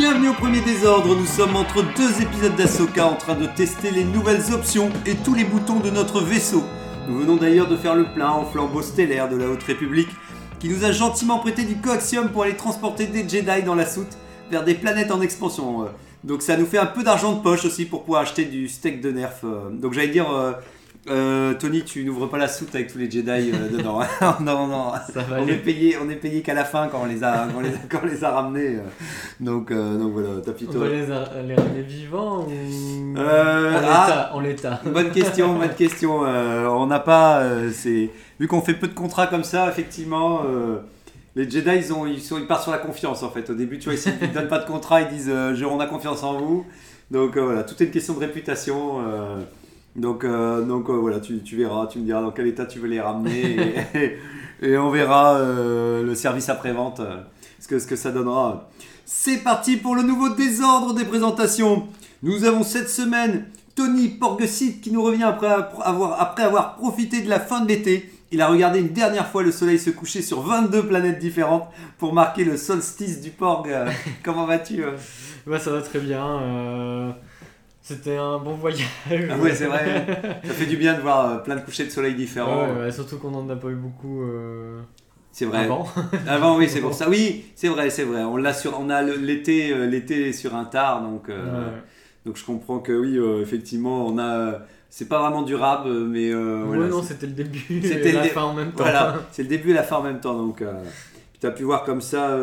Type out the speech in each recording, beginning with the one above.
Bienvenue au premier désordre, nous sommes entre deux épisodes d'Asoka en train de tester les nouvelles options et tous les boutons de notre vaisseau. Nous venons d'ailleurs de faire le plein en flambeau stellaire de la Haute République, qui nous a gentiment prêté du coaxium pour aller transporter des Jedi dans la soute vers des planètes en expansion. euh. Donc ça nous fait un peu d'argent de poche aussi pour pouvoir acheter du steak de nerf. euh. Donc j'allais dire, euh, Tony, tu n'ouvres pas la soute avec tous les Jedi euh, dedans. non, non, Ça on est payé, on est payé qu'à la fin quand on les a, quand on les a, quand on les a ramenés. euh. Donc, euh, donc voilà, On Tapito. va les, a- les ramener vivants ou? En ah. l'état En l'état. Bonne question, bonne question. On n'a pas, c'est vu qu'on fait peu de contrats comme ça, effectivement. les Jedi, ils, ont, ils, sont, ils partent sur la confiance en fait. Au début, tu vois, ils ne donnent pas de contrat, ils disent je- on a confiance en vous. Donc voilà, tout est une question de réputation. Donc euh, donc euh, voilà, tu, tu verras, tu me diras dans quel état tu veux les ramener et, et on verra euh, le service après-vente, ce, que, ce que ça donnera. C'est parti pour le nouveau désordre des présentations. Nous avons cette semaine Tony Porgesit qui nous revient après avoir, après avoir profité de la fin de l'été. Il a regardé une dernière fois le soleil se coucher sur 22 planètes différentes pour marquer le solstice du Porg. Comment vas-tu Ouais, ça va très bien. C'était un bon voyage. Ah ouais, c'est vrai. Ça fait du bien de voir euh, plein de couchers de soleil différents. Ouais, ouais, surtout qu'on en a pas eu beaucoup euh, C'est vrai. avant. Avant, oui, c'est pour ça. Oui, c'est vrai, c'est vrai. On l'a sur, on a l'été, euh, l'été sur un tard, donc, euh, Ouais. donc je comprends que oui, euh, effectivement, on a. C'est pas vraiment durable, mais Ouais, voilà, non, c'était le début C'était la dé- fin en même temps. Voilà, c'est le début et la fin en même temps. Donc, tu as pu voir comme ça.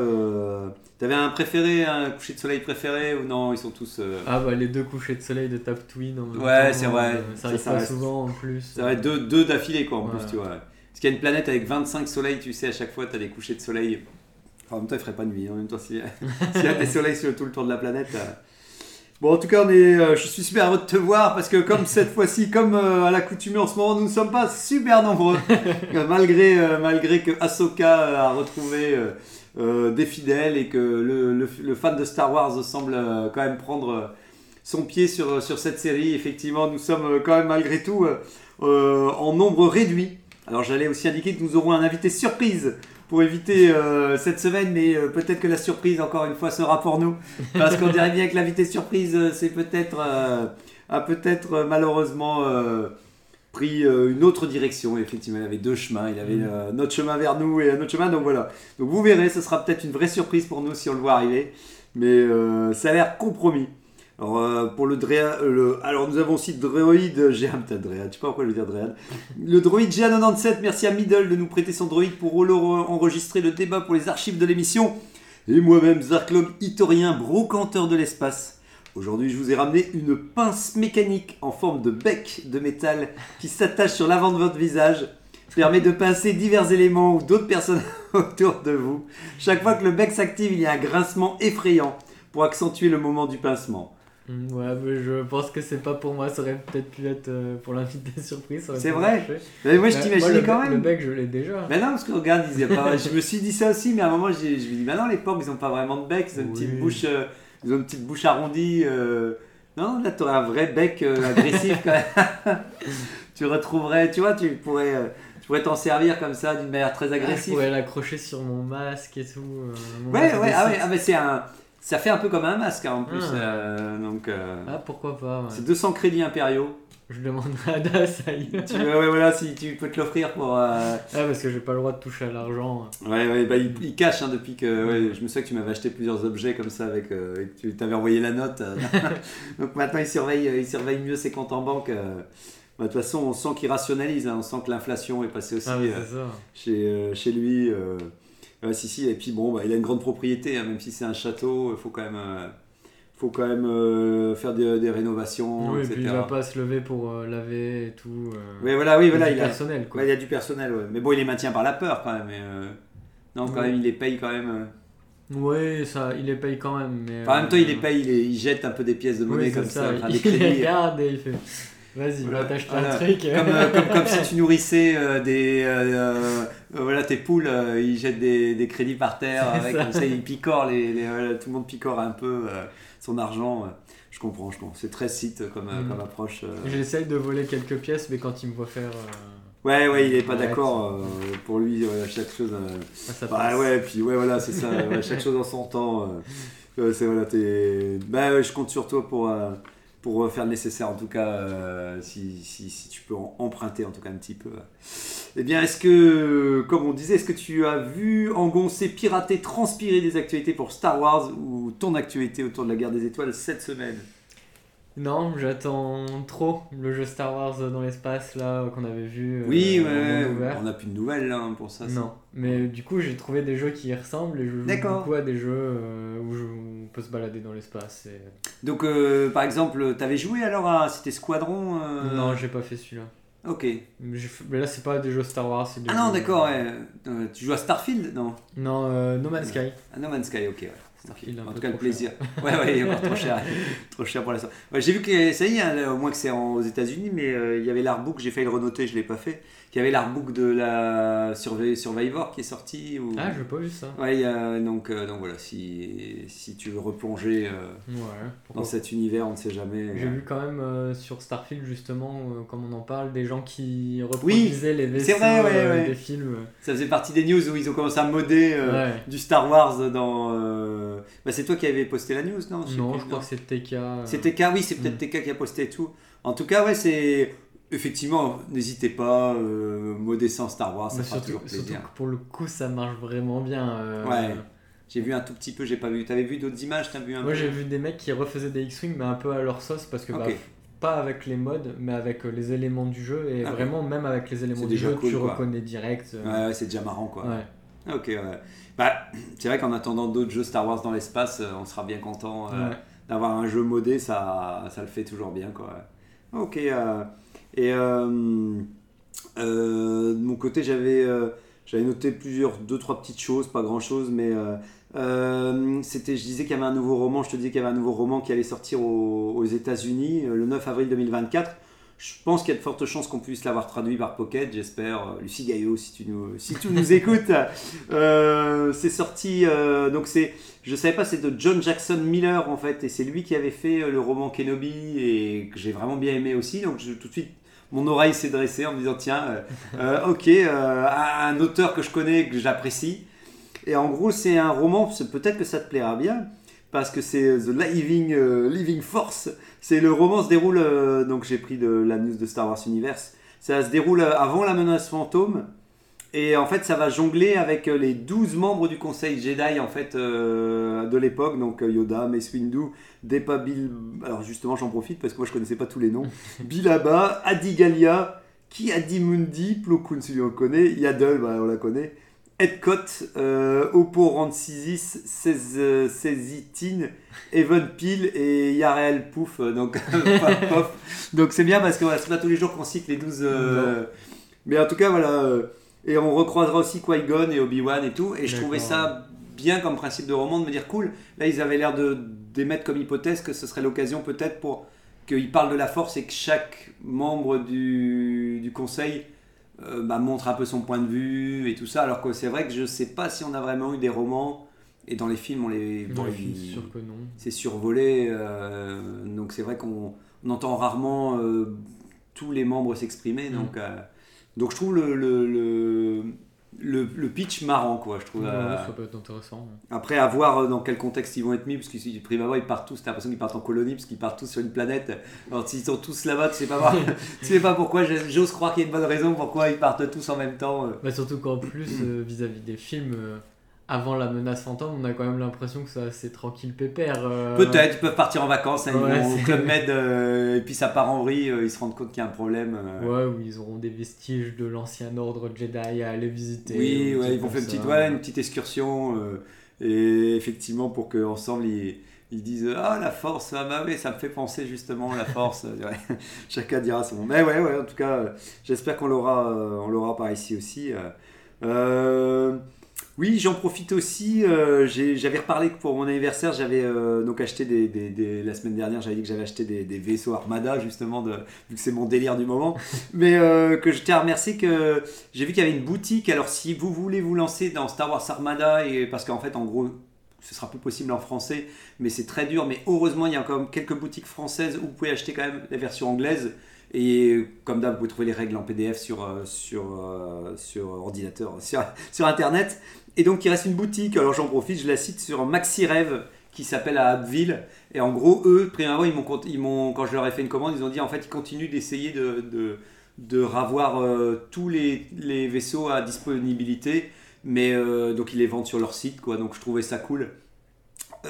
T'avais un préféré, un coucher de soleil préféré ou non Ils sont tous. euh, Ah bah les deux couchers de soleil de Tap Twin en même Ouais, c'est vrai. euh, Ça arrive ça pas souvent en plus. Ça va être deux, deux d'affilée, quoi, en plus, tu vois. Parce qu'il y a une planète avec 25 soleils, tu sais, à chaque fois, tu as des couchers de soleil. Enfin, en même temps, il ferait pas de nuit. En même temps, s'il y a- s'il y a des soleils sur tout le tour de la planète. euh. Bon, en tout cas, on est, je suis super heureux de te voir parce que, comme cette fois-ci, comme à l'accoutumée en ce moment, nous ne sommes pas super nombreux. Malgré, malgré que Ahsoka a retrouvé euh, des fidèles et que le, le- fan de Star Wars semble euh, quand même prendre euh, son pied sur, sur cette série. Effectivement, nous sommes quand même malgré tout en nombre réduit. Alors j'allais aussi indiquer que nous aurons un invité surprise pour éviter cette semaine, mais peut-être que la surprise, encore une fois, sera pour nous. Parce qu'on dirait bien que l'invité surprise, c'est peut-être peut-être malheureusement pris euh, une autre direction. Effectivement, il avait deux chemins. Il avait euh, notre chemin vers nous et un autre chemin. Donc voilà. Donc vous verrez, ce sera peut-être une vraie surprise pour nous si on le voit arriver. Mais euh, ça a l'air compromis. Alors, euh, pour le euh, le- alors nous avons aussi Droid Géant, putain, Dréad, je sais pas pourquoi je veux dire Dréad. Le Droid GA97, merci à Middle de nous prêter son droïde pour enregistrer le débat pour les archives de l'émission. Et moi-même, Zarklog Itorien, brocanteur de l'espace. Aujourd'hui, je vous ai ramené une pince mécanique en forme de bec de métal qui s'attache sur l'avant de votre visage. Permet de pincer divers éléments ou d'autres personnes autour de vous. Chaque fois que le bec s'active, il y a un grincement effrayant pour accentuer le moment du pincement. Mm, Ouais, mais je pense que c'est pas pour moi, ça aurait peut-être pu être euh, pour l'invité surprise. C'est vrai. Mais moi, je Ouais, t'imaginais quand même. Le bec, je l'ai déjà. Mais non, parce que regarde, ils pas. je me suis dit ça aussi, mais à un moment, je me dis, bah non, les porcs, ils ont pas vraiment de bec, ils ont une petite bouche, euh, ils ont une petite bouche arrondie. euh. Non, là, t'aurais un vrai bec euh, agressif quand même. tu retrouverais, tu vois, tu pourrais, euh, tu pourrais t'en servir comme ça d'une manière très Ah, je agressive. pourrais l'accrocher sur mon masque et tout. mon ouais, masque ouais, ah ouais, ah, mais c'est un. Ça fait un peu comme un masque hein, en plus. Ah. donc, Ah, pourquoi pas, ouais. c'est 200 crédits impériaux. Je demanderai à Das ailleurs. Tu, ouais, ouais, voilà, si tu peux te l'offrir pour. euh, Ah, parce que j'ai pas le droit de toucher à l'argent. Ouais, ouais, bah, il, il cache hein, depuis que. Ouais, je me souviens que tu m'avais acheté plusieurs objets comme ça avec. euh, et que tu t'avais envoyé la note. euh. Donc maintenant, il surveille, il surveille mieux ses comptes en banque. euh. Bah, De toute façon, on sent qu'il rationalise. hein, on sent que l'inflation est passée aussi Ah, euh, ça. chez, euh, chez lui. euh. Ouais, si, si. Et puis bon, bah, il a une grande propriété, hein, même si c'est un château, il faut quand même. Faut quand même euh, faire des, des rénovations, Oui, et etc. puis il va pas se lever pour euh, laver et tout. euh, Ouais, voilà, oui, voilà, il a, personnel, quoi. Ouais, il y a du personnel, ouais. Mais bon, il les maintient par la peur quand même. euh, Non, quand Ouais. même, il les paye quand même. Ouais, ça, il les paye quand même. Mais, Enfin, en même temps, il les paye, il, les- il jette un peu des pièces de oui, monnaie comme ça, des il les crédits. regarde et il fait Vas-y, Voilà, va t'acheter voilà. un truc. Comme, comme, comme si tu nourrissais des, voilà, tes poules, ils jettent des, des crédits par terre, avec, ça. comme ça ils picorent, les, les- voilà, tout le monde picore un peu son argent. euh. Je comprends, je comprends. C'est très site comme, euh, Mm. comme approche. euh. J'essaye de voler quelques pièces, mais quand il me voit faire. Ouais, ouais, il est pas Ouais, d'accord. euh, pour lui, ouais, chaque chose. euh, ça Bah ouais, puis ouais, voilà, c'est ça. ouais, chaque chose en son temps. euh, ouais, c'est voilà, t'es. Bah ouais, je compte sur toi pour, pour faire le nécessaire, en tout cas, euh, si, si, tu peux emprunter, en tout cas, un petit peu. Eh bien, est-ce que, comme on disait, est-ce que tu as vu engoncer, pirater, transpirer des actualités pour Star Wars ou ton actualité autour de la guerre des étoiles cette semaine? Non, j'attends trop le jeu Star Wars dans l'espace là qu'on avait vu. euh, Oui, ouais, on n'a plus de nouvelles là, hein, pour ça. Non, mais du coup j'ai trouvé des jeux qui y ressemblent et je joue beaucoup à des jeux euh, où je- où on peut se balader dans l'espace. et- Donc, euh, par exemple, t'avais joué alors à. C'était Squadron Non, j'ai pas fait celui-là. Ok. Mais là c'est pas des jeux Star Wars, c'est des Ah non, d'accord, ouais. Tu joues à Starfield Non? Non, No Man's Sky. Ah, No Man's Sky, ok, ouais. Starfield. En tout cas, le plaisir. Ouais, ouais, il est encore trop cher. trop cher pour l'instant. Ouais, J'ai vu que ça y est, hein, au moins que c'est aux États-Unis, mais euh, il y avait l'artbook, j'ai failli le renoter, je l'ai pas fait. Il y avait l'artbook de la Survivor qui est sorti. Ou... Ah, j'ai pas vu ça. Ouais, a- donc, euh, donc voilà, si, si tu veux replonger euh, Ouais. dans cet univers, on ne sait jamais. J'ai euh, vu quand même euh, sur Starfield justement, comme on en parle, des gens qui reproduisaient les vaisseaux vrai, ouais, des films. Ça faisait partie des news où ils ont commencé à modder du Star Wars dans. Bah, c'est toi qui avais posté la news, non? Non, je crois que c'est TK. C'est TK, oui, c'est peut-être Mm. TK qui a posté tout. En tout cas, ouais, c'est. Effectivement, n'hésitez pas, euh, modder sans Star Wars, ça fera surtout, toujours surtout plaisir. que pour le coup, ça marche vraiment bien. euh, Ouais. J'ai vu un tout petit peu, j'ai pas vu. T'avais vu d'autres images T'as vu un Moi, j'ai vu des mecs qui refaisaient des X-Wing, mais un peu à leur sauce, parce que bah, pas avec les modes, mais avec euh, les éléments du jeu. Et Ah, vraiment, même avec les éléments du jeu, cool, tu quoi. reconnais direct. euh, Ouais, ouais, c'est déjà marrant quoi. ouais. Ok, ouais. Bah, c'est vrai qu'en attendant d'autres jeux Star Wars dans l'espace, on sera bien content d'avoir un jeu modé, ça, ça le fait toujours bien quoi. Ok, euh, et euh, euh, de mon côté, j'avais euh, j'avais noté plusieurs, deux, trois petites choses, pas grand chose, mais c'était, je disais qu'il y avait un nouveau roman, je te disais qu'il y avait un nouveau roman qui allait sortir aux, aux États-Unis le 9 avril 2024. Je pense qu'il y a de fortes chances qu'on puisse l'avoir traduit par Pocket, j'espère. Euh, Lucie Gaillot, si tu nous, si tu nous écoutes. Euh, c'est sorti, euh, donc c'est, je savais pas, c'est de John Jackson Miller en fait, et c'est lui qui avait fait euh, le roman Kenobi et que j'ai vraiment bien aimé aussi. Donc je- tout de suite, mon oreille s'est dressée en me disant tiens, euh, ok, un auteur que je connais, que j'apprécie. Et en gros, c'est un roman, peut-être que ça te plaira bien, parce que c'est euh, The Living, euh, Living Force. C'est le roman se déroule, euh, donc j'ai pris de la news de Star Wars Universe. Ça se déroule avant la menace fantôme. Et en fait, ça va jongler avec les 12 membres du Conseil Jedi en fait euh, de l'époque, donc Yoda, Mace Windu, Depa Bill. Alors justement, j'en profite parce que moi je connaissais pas tous les noms. Bilaba, Adigalia, Ki Adimundi, Plo Koon, celui on le connaît, Yaddle, bah, on la connaît, Edcott, euh, Oppo Rancisis, Sezitin, Evan Peel et Yarel Pouf. euh, Donc, donc c'est bien parce que voilà, c'est pas tous les jours qu'on cite les 12. euh, Mais en tout cas, voilà. euh, Et on recroisera aussi Qui-Gon et Obi-Wan et tout. Et je trouvais ça bien comme principe de roman de me dire cool. Là, ils avaient l'air de d'émettre comme hypothèse que ce serait l'occasion peut-être pour qu'ils parlent de la force et que chaque membre du, du conseil euh, bah, montre un peu son point de vue et tout ça. Alors que c'est vrai que je sais pas si on a vraiment eu des romans et dans les films on les, Dans les films, c'est sûr que non. c'est survolé. euh, donc c'est vrai qu'on on entend rarement euh, tous les membres s'exprimer. Mm. Donc, donc je trouve le, le, le, le- le pitch marrant, quoi. Je trouve. Ouais, euh, ça peut être intéressant. après, à voir euh, dans quel contexte ils vont être mis, parce que si ils partent tous, t'as l'impression qu'ils partent en colonie, parce qu'ils partent tous sur une planète. Alors, s'ils sont tous là-bas, tu sais pas, tu sais pas pourquoi, j'ose croire qu'il y a une bonne raison pourquoi ils partent tous en même temps. euh. Bah, surtout qu'en plus, vis-à-vis des films, avant la menace fantôme, on a quand même l'impression que c'est assez tranquille pépère. euh, Peut-être, ils peuvent partir en vacances, hein, ils vont au c'est- Club Med, euh, et puis ça part en vrille, euh, ils se rendent compte qu'il y a un problème. Ouais, où ils auront des vestiges de l'ancien ordre Jedi à aller visiter. Oui, ou ouais, ils vont faire une petite, ça. ouais, une petite excursion. et effectivement, pour qu'ensemble, ils, ils disent Ah, la force, ah bah oui, ça me fait penser justement la force. Chacun dira son. Mais ouais, ouais, en tout cas, j'espère qu'on l'aura, on l'aura par ici aussi. euh. Oui, j'en profite aussi. euh, j'avais reparlé que pour mon anniversaire, j'avais euh, donc acheté des, des- des- La semaine dernière, j'avais dit que j'avais acheté des, des vaisseaux Armada, justement, de, vu que c'est mon délire du moment. Mais euh, que je tiens à remercier que j'ai vu qu'il y avait une boutique. Alors, si vous voulez vous lancer dans Star Wars Armada, et, parce qu'en fait, en gros, ce sera plus possible en français, mais c'est très dur. Mais heureusement, il y a quand même quelques boutiques françaises où vous pouvez acheter quand même la version anglaise. Et comme d'hab, vous pouvez trouver les règles en PDF sur, euh, sur, euh, sur ordinateur, sur, Internet. Et donc, il reste une boutique, alors j'en profite, je la cite sur Maxi Rêve, qui s'appelle à Abbeville. Et en gros, eux, premièrement, ils m'ont, ils m'ont, quand je leur ai fait une commande, ils ont dit en fait, ils continuent d'essayer de, de, ravoir euh, tous les, les vaisseaux à disponibilité. Mais donc, ils les vendent sur leur site, quoi. Donc, je trouvais ça cool.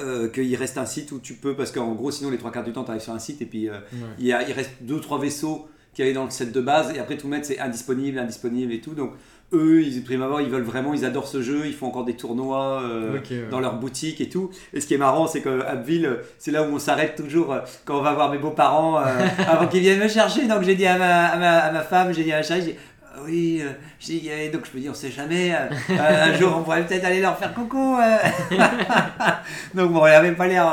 Euh, qu'il reste un site où tu peux, parce qu'en gros, sinon, les trois quarts du temps, tu arrives sur un site et puis euh, Ouais. il, y a- il reste deux trois vaisseaux qui avaient dans le set de base et après tout mettre c'est indisponible, indisponible et tout. Donc eux, ils prime abord, ils veulent vraiment, ils adorent ce jeu, ils font encore des tournois euh, ouais. dans leur boutique et tout. Et ce qui est marrant, c'est que Abbeville, c'est là où on s'arrête toujours quand on va voir mes beaux-parents euh, avant qu'ils viennent me chercher. Donc j'ai dit à ma, à ma, à ma femme, j'ai dit à ma chérie, j'ai dit, oui, euh, dit, euh, donc je me dis, on sait jamais, euh, euh, un jour on pourrait peut-être aller leur faire coucou. euh. donc bon, elle avait pas l'air.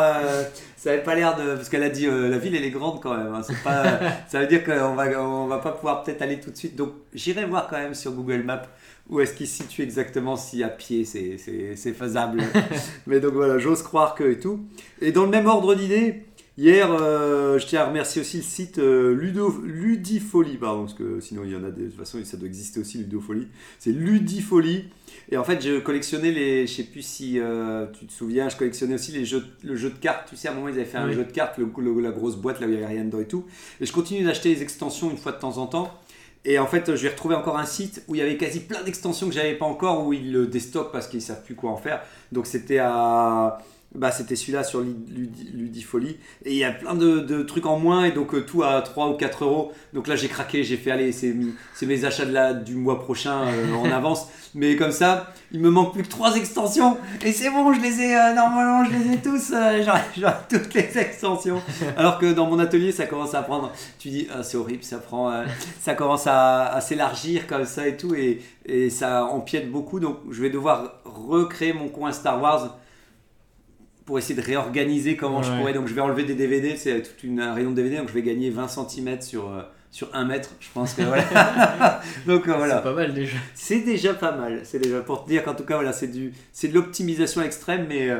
ça avait pas l'air de. Parce qu'elle a dit, la ville elle est grande quand même. hein, c'est pas, ça veut dire qu'on va, on va pas pouvoir peut-être aller tout de suite. Donc j'irai voir quand même sur Google Maps où est-ce qu'il se situe exactement si à pied c'est, faisable. Mais donc voilà, j'ose croire que et tout. Et dans le même ordre d'idée, hier, euh, je tiens à remercier aussi le site euh, Ludo, Ludifolie, pardon, parce que sinon il y en a des, de toute façon ça doit exister aussi Ludofolie. C'est Ludifolie. Et en fait, je collectionnais les, je sais plus si euh, tu te souviens, je collectionnais aussi les jeux, le jeu de cartes. Tu sais, à un moment ils avaient fait un jeu de cartes, le, le- la grosse boîte là où il y avait rien dedans et tout. Et je continue d'acheter les extensions une fois de temps en temps. Et en fait, je vais retrouver encore un site où il y avait quasi plein d'extensions que j'avais pas encore, où ils le déstockent parce qu'ils savent plus quoi en faire. Donc c'était à. Bah, c'était celui-là sur Ludi- Ludi- Ludifolie. Et il y a plein de, de trucs en moins, et donc euh, tout à 3 ou 4 euros. Donc là, j'ai craqué, j'ai fait aller, c'est mes achats de la, du mois prochain euh, en avance. Mais comme ça, il me manque plus que 3 extensions. Et c'est bon, je les ai, euh, normalement, je les ai tous. J'aurai toutes les extensions. Alors que dans mon atelier, ça commence à prendre. Tu dis, ah, c'est horrible, ça prend. ça commence à, à s'élargir comme ça et tout. Et, et ça empiète beaucoup. Donc je vais devoir recréer mon coin Star Wars pour essayer de réorganiser comment je pourrais. Donc je vais enlever des DVD, c'est toute une un rayon de DVD, donc je vais gagner 20 cm sur, euh, sur 1 mètre. Je pense que voilà. donc euh, voilà. C'est pas mal déjà. C'est déjà pas mal. C'est déjà pour te dire qu'en tout cas, voilà, c'est du, c'est de l'optimisation extrême, mais euh,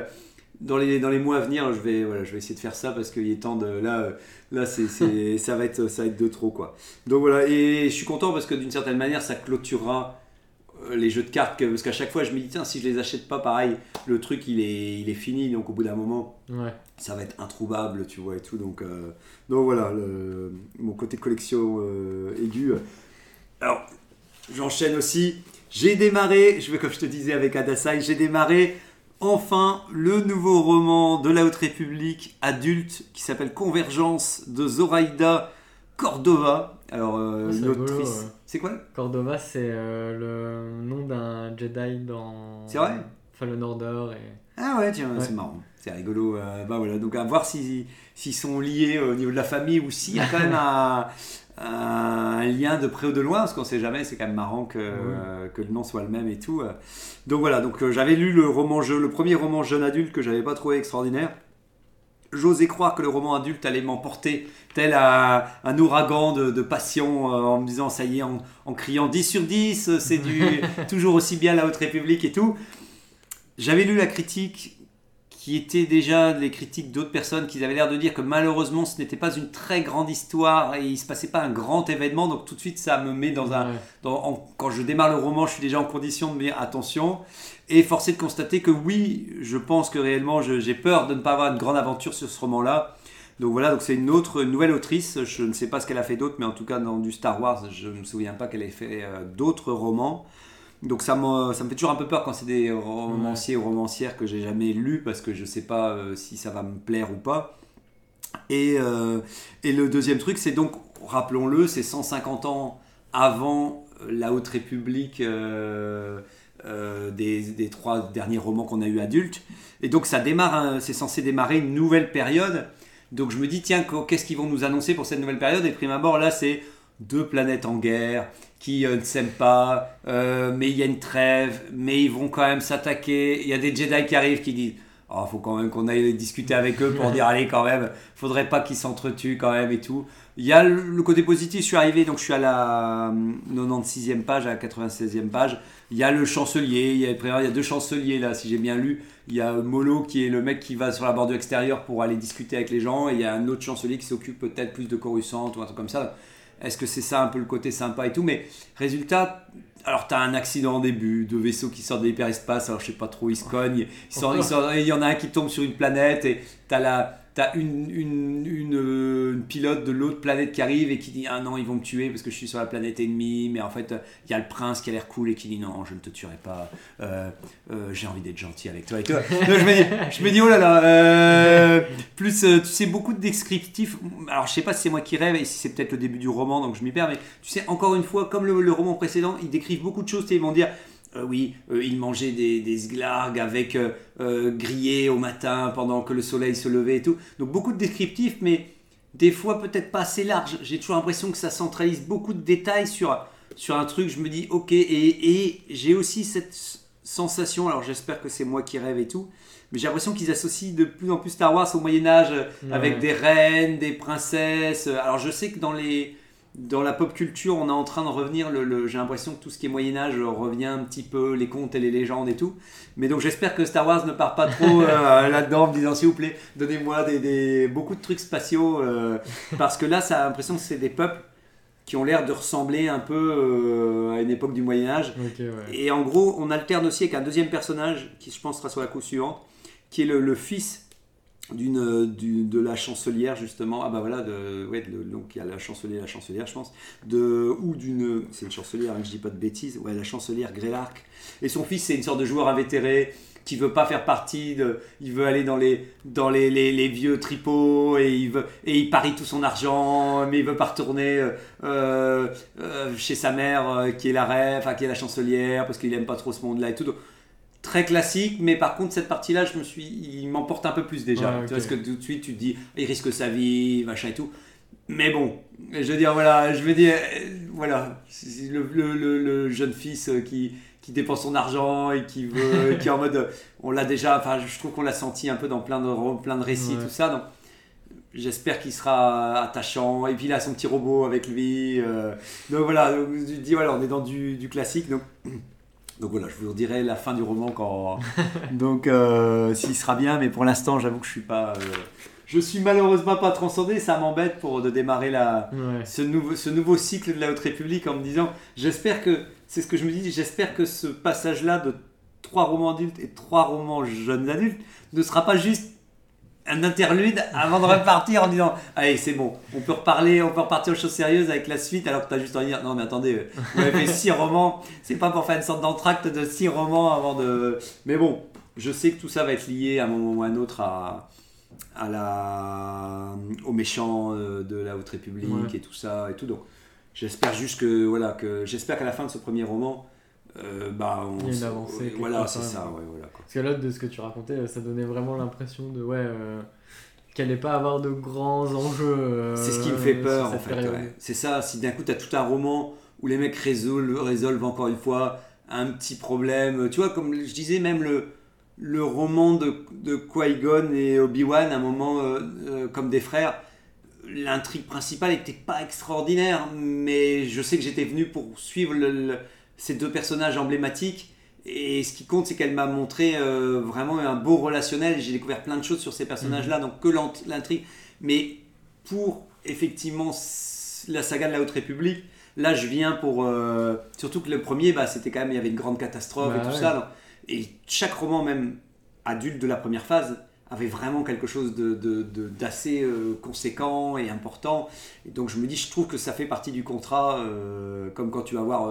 dans les, dans les mois à venir, je vais, voilà, je vais essayer de faire ça parce qu'il est temps de, là, là, c'est, ça va être, ça va être de trop, quoi. Donc voilà, et je suis content parce que d'une certaine manière, ça clôturera les jeux de cartes, que- parce qu'à chaque fois, je me dis tiens, si je les achète pas, pareil, le truc, il est, il est fini, donc au bout d'un moment Ouais. ça va être introuvable, tu vois, et tout. Donc, euh, donc voilà, le- mon côté collection euh, aigu. Alors, j'enchaîne aussi. J'ai démarré, je vais comme je te disais avec Adasai, j'ai démarré enfin le nouveau roman de la Haute République adulte qui s'appelle Convergence de Zoraida Cordova. Alors, euh, Ah, c'est une rigolo, autrice. ouais. C'est quoi? Cordova, c'est euh, le nom d'un Jedi dans. C'est vrai? Fallen Order et. Ah ouais, tiens, Ouais. c'est marrant. C'est rigolo. euh, bah voilà, donc à voir si- s'ils sont liés au niveau de la famille ou s'il y a quand même un, un lien de près ou de loin, parce qu'on sait jamais, c'est quand même marrant que, euh, que le nom soit le même et tout. euh. Donc voilà, donc euh, j'avais lu le roman le premier roman jeune adulte que j'avais pas trouvé extraordinaire. J'osais croire que le roman adulte allait m'emporter tel un, un ouragan de, de passion euh, en me disant ça y est, en, en criant 10 sur 10, euh, c'est du toujours aussi bien la Haute République et tout. J'avais lu la critique qui était déjà les critiques d'autres personnes qui avaient l'air de dire que malheureusement ce n'était pas une très grande histoire et il se passait pas un grand événement donc tout de suite ça me met dans un Ouais. dans- en- quand je démarre le roman je suis déjà en condition de me dire attention et forcé de constater que oui je pense que réellement j'ai peur de ne pas avoir une grande aventure sur ce roman là donc voilà donc c'est une autre nouvelle autrice. Je ne sais pas ce qu'elle a fait d'autre mais en tout cas dans du Star Wars je ne me souviens pas qu'elle ait fait euh, d'autres romans. Donc ça me, ça me fait toujours un peu peur quand c'est des romanciers ou romancières que j'ai jamais lus parce que je sais pas euh, si ça va me plaire ou pas. Et, euh, et le deuxième truc, c'est donc, rappelons-le, c'est 150 ans avant la Haute République euh, des, trois derniers romans qu'on a eu adultes. Et donc ça démarre, un- c'est censé démarrer une nouvelle période. Donc je me dis, tiens, qu'est-ce qu'ils vont nous annoncer pour cette nouvelle période? Et prime abord, là, c'est deux planètes en guerre qui euh, ne s'aiment pas, euh, mais il y a une trêve, mais ils vont quand même s'attaquer. Il y a des Jedi qui arrivent qui disent Oh, faut quand même qu'on aille discuter avec eux pour dire allez quand même, faudrait pas qu'ils s'entretuent quand même et tout. Il y a le, côté positif, je suis arrivé, donc je suis à la euh, 96e page, à la 96e page. Il y a le chancelier, il y a, il y a deux chanceliers là, si j'ai bien lu. Il y a Molo qui est le mec qui va sur la bordure extérieure pour aller discuter avec les gens, et il y a un autre chancelier qui s'occupe peut-être plus de Coruscant ou un truc comme ça. Est-ce que c'est ça un peu le côté sympa et tout? Mais résultat, alors t'as un accident au début, deux vaisseaux qui sortent de l'hyperespace, alors je sais pas trop, ils se cognent, ils ils sortent- il y en a un qui tombe sur une planète et t'as la t'as une, une, une, euh, une pilote de l'autre planète qui arrive et qui dit ah non ils vont me tuer parce que je suis sur la planète ennemie mais en fait il y a le prince qui a l'air cool et qui dit non je ne te tuerai pas. Euh, euh, j'ai envie d'être gentil avec toi et toi je, me dis, je me dis oh là là euh, plus tu sais beaucoup de descriptifs alors je sais pas si c'est moi qui rêve et si c'est peut-être le début du roman donc je m'y perds mais tu sais encore une fois comme le, le roman précédent ils décrivent beaucoup de choses tu sais, ils vont dire euh, oui, euh, il mangeait des, des sglargs avec euh, euh, grillés au matin pendant que le soleil se levait et tout. Donc beaucoup de descriptifs, mais des fois peut-être pas assez large. J'ai toujours l'impression que ça centralise beaucoup de détails sur, sur un truc. Je me dis, ok, et, et j'ai aussi cette sensation, alors j'espère que c'est moi qui rêve et tout, mais j'ai l'impression qu'ils associent de plus en plus Star Wars au Moyen-Âge euh, avec Ouais. des reines, des princesses. Alors je sais que dans les dans la pop culture, on est en train de revenir. Le, le- j'ai l'impression que tout ce qui est Moyen Âge revient un petit peu, les contes et les légendes et tout. Mais donc j'espère que Star Wars ne part pas trop euh, là-dedans en me disant s'il vous plaît, donnez-moi des, des- beaucoup de trucs spatiaux euh, parce que là, ça a l'impression que c'est des peuples qui ont l'air de ressembler un peu euh, à une époque du Moyen Âge. Ouais. Et en gros, on alterne aussi avec un deuxième personnage qui, je pense, sera sur la couche suivante, qui est le, le fils d'une euh, de la chancelière justement. Ah bah voilà de, ouais, donc il y a la chancelière la chancelière je pense. De ou d'une c'est une chancelière hein, je dis pas de bêtises. Ouais la chancelière Greylark et son fils c'est une sorte de joueur invétéré qui veut pas faire partie de il veut aller dans les dans les, les, vieux tripots et il veut et il parie tout son argent mais il veut pas retourner euh, euh, chez sa mère qui est la reine enfin qui est la chancelière parce qu'il aime pas trop ce monde là et tout très classique, mais par contre cette partie-là, je me suis, il m'emporte un peu plus déjà. Ouais, Tu vois, parce que tout de suite tu te dis, il risque sa vie, machin et tout. Mais bon, je veux dire voilà, je veux dire euh, voilà, le, le- le- le jeune fils euh, qui qui dépense son argent et qui veut, qui est en mode, on l'a déjà, enfin je trouve qu'on l'a senti un peu dans plein de plein de récits Ouais. tout ça. Donc j'espère qu'il sera attachant. Et puis il a son petit robot avec lui. euh, donc voilà, donc, je dis voilà, on est dans du, du classique. Donc donc voilà, je vous dirai la fin du roman quand. Donc euh, s'il sera bien, mais pour l'instant, j'avoue que je suis pas. euh, Je suis malheureusement pas transcendé, ça m'embête pour de démarrer la, Ouais. ce, nouveau, ce nouveau cycle de la Haute République en me disant j'espère que. C'est ce que je me dis, j'espère que ce passage-là de trois romans adultes et trois romans jeunes adultes ne sera pas juste un interlude avant de repartir en disant allez c'est bon on peut reparler on peut repartir aux choses sérieuses avec la suite alors que tu as juste envie de dire non mais attendez euh, vous avez fait six romans c'est pas pour faire une sorte d'entracte de six romans avant de mais bon je sais que tout ça va être lié à un moment ou à un autre à à la aux méchants euh, de la Haute République Ouais. et tout ça et tout donc j'espère juste que voilà que j'espère qu'à la fin de ce premier roman euh, bah on Il y a une avancée, voilà c'est ça ouais voilà quoi. Parce que là, de ce que tu racontais, ça donnait vraiment l'impression de ouais euh, qu'elle n'allait pas avoir de grands enjeux. euh, C'est ce qui me fait peur en fait. ouais. C'est ça, si d'un coup tu as tout un roman où les mecs résolvent, résolvent encore une fois un petit problème. Tu vois, comme je disais, même le, le roman de, de Qui-Gon et Obi-Wan, à un moment euh, euh, comme des frères, l'intrigue principale n'était pas extraordinaire, mais je sais que j'étais venu pour suivre le- le- ces deux personnages emblématiques. Et ce qui compte, c'est qu'elle m'a montré euh, vraiment un beau relationnel. J'ai découvert plein de choses sur ces personnages-là, donc que l'int- l'intrigue. Mais pour effectivement la saga de la Haute République, là je viens pour. euh, surtout que le premier, bah, c'était quand même, il y avait une grande catastrophe Bah et tout ouais. ça. donc- et chaque roman, même adulte de la première phase, avait vraiment quelque chose de, de- de- d'assez euh, conséquent et important. Et donc je me dis, je trouve que ça fait partie du contrat, euh, comme quand tu vas voir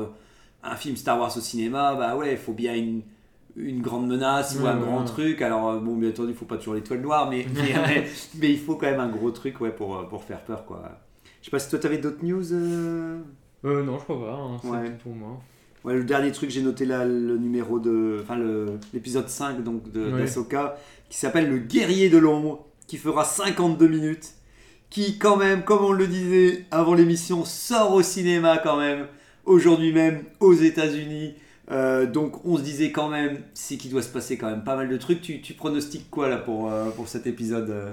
un film Star Wars au cinéma, bah ouais, il faut bien une, une grande menace ou un grand truc. Alors euh, bon, bien entendu, il faut pas toujours l'étoile noire, mais, mais, il faut quand même un gros truc ouais, pour, euh, pour faire peur. Quoi. Je sais pas si toi t'avais d'autres news. euh Euh, non, je crois pas. hein, c'est Ouais. tout pour moi. Ouais, le dernier truc, j'ai noté là le numéro de. Enfin, l'épisode 5 donc, de, Ouais. qui s'appelle Le guerrier de l'ombre, qui fera 52 minutes, qui quand même, comme on le disait avant l'émission, sort au cinéma quand même, aujourd'hui même aux États-Unis. Euh, donc on se disait quand même, c'est qu'il doit se passer quand même pas mal de trucs. Tu, tu pronostiques quoi là pour, euh, pour cet épisode euh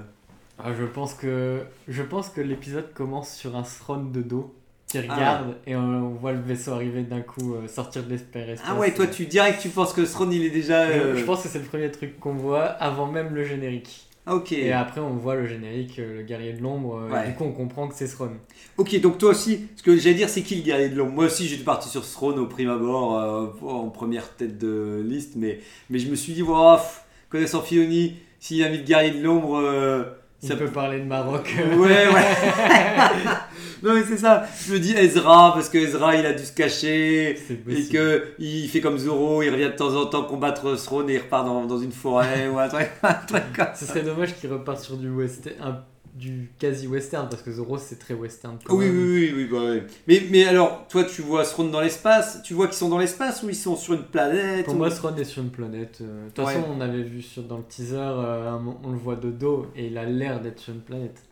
Ah, je pense que je pense que l'épisode commence sur un throne de dos qui Ah regarde et on, on voit le vaisseau arriver d'un coup euh, sortir de l'espace. Ah ouais, toi tu dirais que tu penses que Throne il est déjà... Euh, je pense que c'est le premier truc qu'on voit avant même le générique. Ah, Ok. Et après on voit le générique, euh, le guerrier de l'ombre, euh, et du coup on comprend que c'est Throne. Ok, donc toi aussi, ce que j'allais dire, c'est qui le guerrier de l'ombre? Moi aussi, j'étais parti sur Throne au prime abord, euh, en première tête de liste, mais, mais je me suis dit, pff, connaissant Filoni, s'il a mis le guerrier de l'ombre, euh, Il ça peut parler de Maroc. Ouais, ouais. non, mais c'est ça. Je me dis Ezra, parce que Ezra, il a dû se cacher. Et possible. que il fait comme Zoro, il revient de temps en temps combattre Throne et il repart dans, dans une forêt ou un truc, un truc comme Ce ça. serait dommage qu'il reparte sur du western, un- du quasi western parce que Zoro c'est très western. quand Oui, même. oui, oui, oui, bah ouais. Mais, mais alors, toi, tu vois Throne dans l'espace Tu vois qu'ils sont dans l'espace ou ils sont sur une planète Pour ou- moi, Throne est sur une planète. euh, De toute Ouais. façon, on avait vu sur, dans le teaser, euh, on le voit de dos et il a l'air d'être sur une planète.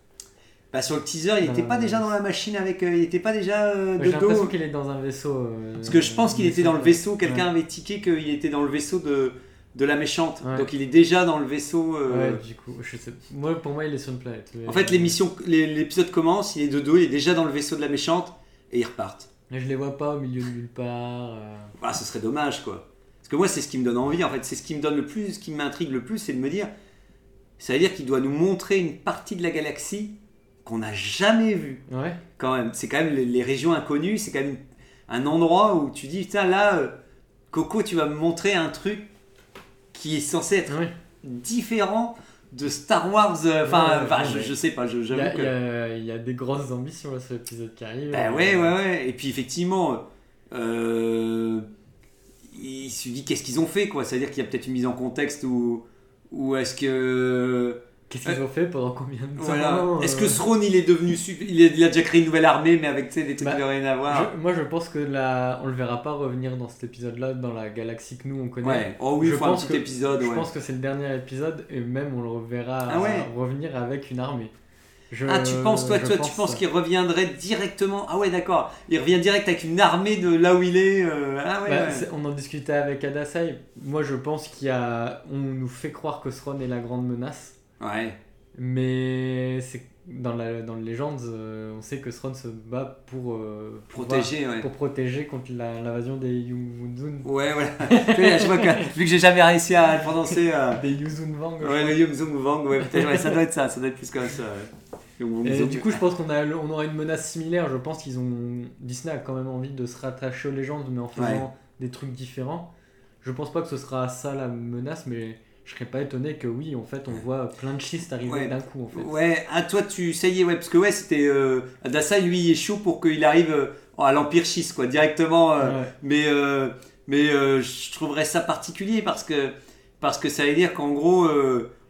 Bah, sur le teaser, il Non, était pas non, déjà dans la machine avec. euh, il était pas déjà euh, J'ai de l'impression dos qu'il est dans un vaisseau. euh, Parce que je pense qu'il était dans le vaisseau, quelqu'un avait tiqué qu'il était dans le vaisseau de, de la méchante. Ouais. Donc il est déjà dans le vaisseau. euh, Ouais, du coup, je sais. Moi, pour moi, il est sur une planète. mais- En fait, l'émission, l'épisode commence, il est de dos, il est déjà dans le vaisseau de la méchante et ils repartent. Mais je les vois pas au milieu de nulle part. euh. Ah, ce serait dommage, quoi. Parce que moi, c'est ce qui me donne envie, en fait. C'est ce qui me donne le plus, ce qui m'intrigue le plus, c'est de me dire, ça veut dire qu'il doit nous montrer une partie de la galaxie qu'on n'a jamais Ouais. quand même. C'est quand même les, les régions inconnues, c'est quand même un endroit où tu dis, putain, là, euh, Coco, tu vas me montrer un truc qui est censé être Ouais. différent de Star Wars. euh, Enfin, ouais, je, sais pas, je- Il y, j'avoue a, que. y y a des grosses ambitions là, sur l'épisode qui arrive. Ben Euh, ouais, ouais, ouais. Et puis effectivement, euh, il se dit qu'est-ce qu'ils ont fait, quoi? C'est-à-dire qu'il y a peut-être une mise en contexte ou ou est-ce que Qu'est-ce qu'ils ont fait pendant combien de temps voilà, euh, est-ce que Throne il est devenu il, est- il a déjà créé une nouvelle armée, mais avec des trucs Bah, n'ont rien à voir. Je- moi, je pense que là, on le verra pas revenir dans cet épisode-là, dans la galaxie que nous on connaît. Ouais. Oh oui, Je faut un pense petit que- épisode. Je pense que c'est le dernier épisode et même on le reverra Ah ouais. revenir avec une armée. Je- Ah, tu penses, toi, toi tu pense penses qu'il reviendrait directement? Ah ouais, d'accord. Il revient direct avec une armée de là où il est. euh, Ah ouais. Bah, On en discutait avec Adasai. Moi, je pense qu'il y a. On nous fait croire que Throne est la grande menace, Ouais. mais c'est dans la dans le Legends, euh, on sait que Throne se bat pour euh, Protéger, pouvoir- ouais. pour protéger contre l'invasion des Yuzun. Ouais, voilà. Tu sais, je vois que, vu que j'ai jamais réussi à le prononcer. euh, Des Yuzunvang. je Ouais, le Yum Zung Wang, ouais, peut-être, ouais, ça doit être ça, ça doit être plus comme ça. ouais. Et du coup, je pense qu'on a, on aura une menace similaire. Je pense qu'ils ont Disney a quand même envie de se rattacher aux légendes, mais en faisant des trucs différents. Je pense pas que ce sera ça la menace, mais je serais pas étonné que oui, en fait, on voit plein de schistes arriver Ouais. d'un coup, en fait. Ouais, ah, toi, tu, ça y est, ouais, parce que ouais, c'était. Euh, lui, il est chaud pour qu'il arrive euh, à l'Empire schiste, quoi, directement. euh, Ouais. Mais, euh, mais je trouverais ça particulier parce que, parce que ça veut dire qu'en gros.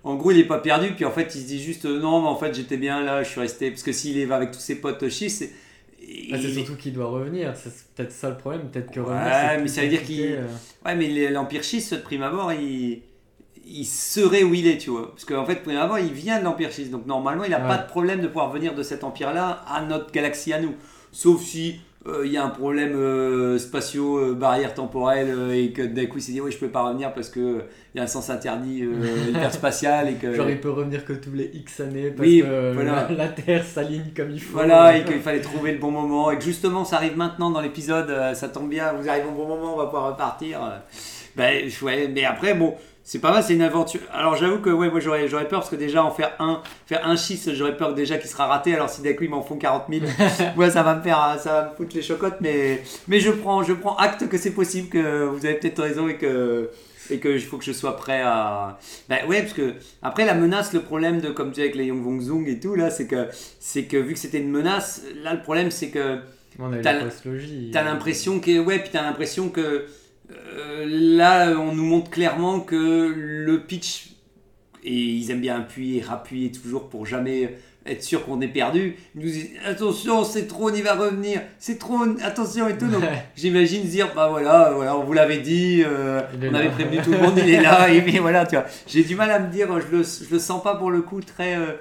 en gros, il est pas perdu, puis en fait, il se dit juste non, mais en fait, j'étais bien là, je suis resté. Parce que s'il est avec tous ses potes schistes, c'est- Ah, c'est surtout qu'il doit revenir. C'est peut-être ça le problème. Peut-être que Ouais, revenir. mais ça veut dire qu'il-. Ouais, mais l'Empire schiste, de prime abord, il, il serait où il est, tu vois. Parce qu'en fait, abord, il vient de l'Empire schiste. Donc normalement, il n'a Ouais. pas de problème de pouvoir venir de cet empire-là à notre galaxie à nous. Sauf si euh, il y a un problème euh, spatio, euh, barrière temporelle, euh, et que d'un coup, il s'est dit, oui, je peux pas revenir parce que euh, il y a un sens interdit hyperspatial. Et que, Genre, il peut revenir que tous les X années parce Oui, que voilà. la, la Terre s'aligne comme il faut. Voilà, et qu'il fallait trouver le bon moment. Et que justement, ça arrive maintenant dans l'épisode, ça tombe bien, vous arrivez au bon moment, on va pouvoir repartir. Ben, ouais, mais après, bon, c'est pas mal, c'est une aventure. Alors j'avoue que ouais, moi j'aurais, j'aurais peur parce que déjà en faire un, faire un schiste, j'aurais peur déjà qu'il sera raté. Alors si d'un coup ils m'en font 40 000, ouais, ça va me faire, ça va me foutre les chocottes. Mais, mais je prends, je prends acte que c'est possible, que vous avez peut-être raison et que et que il faut que je sois prêt à. Ben ouais, parce que après la menace, le problème de comme tu dis avec les Yong Wong Zung et tout là, c'est que c'est que vu que c'était une menace, là le problème c'est que. T'as l'impression que ouais, puis t'as l'impression que euh, là, on nous montre clairement que le pitch et ils aiment bien appuyer, rappuyer toujours pour jamais être sûr qu'on est perdu. Ils nous disent attention, c'est trop, on y va revenir, c'est trop, attention et tout. Donc j'imagine dire bah voilà, voilà, on vous l'avait dit, euh, on avait prévenu tout le monde, il est là et puis voilà, tu vois. J'ai du mal à me dire, je le, je le sens pas pour le coup très euh,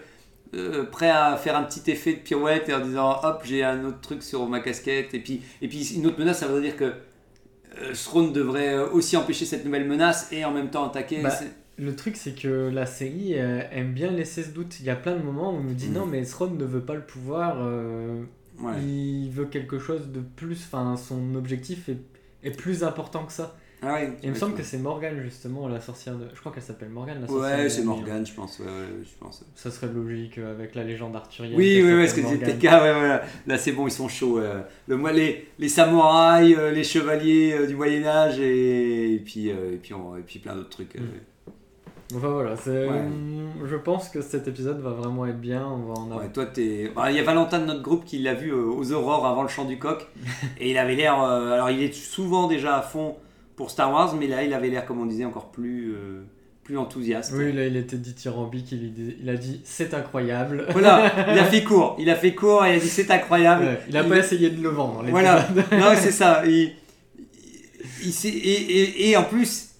euh, prêt à faire un petit effet de pirouette et en disant hop, j'ai un autre truc sur ma casquette. Et puis, et puis une autre menace, ça veut dire que Throne devrait euh, aussi empêcher cette nouvelle menace et en même temps attaquer. Bah, Le truc, c'est que la série euh, aime bien laisser ce doute. Il y a plein de moments où on nous dit Mm. non, mais Throne ne veut pas le pouvoir, euh, Ouais. il veut quelque chose de plus, enfin, son objectif est, est plus important que ça. Ah Et il me semble que c'est Morgane, justement, la sorcière de. Je crois qu'elle s'appelle Morgane, la sorcière Ouais, c'est nuit, hein. Morgane, je pense. Ouais, ouais, je pense. Ça serait logique euh, avec la légende arthurienne. Oui, oui, oui, ce que Morgane. TK, ouais, voilà. Là, c'est bon, ils sont chauds. euh. Le, les, les samouraïs, euh, les chevaliers euh, du Moyen-Âge et, et puis, et, puis on- et puis plein d'autres trucs. euh. Enfin voilà, Ouais. je pense que cet épisode va vraiment être bien. On va en avoir. Ouais, toi, t'es. bah, Il y a Valentin de notre groupe qui l'a vu aux Aurores avant le chant du coq. et il avait l'air. alors, il est souvent déjà à fond pour Star Wars, mais là, il avait l'air, comme on disait, encore plus, euh, plus enthousiaste. Oui, là il était dithyrambique, il, il a dit c'est incroyable. Voilà, il a fait court. Il a fait court et il a dit c'est incroyable. Ouais, il a pas essayé de le vendre. Voilà, non, c'est ça. Il, il- et, et- et en plus,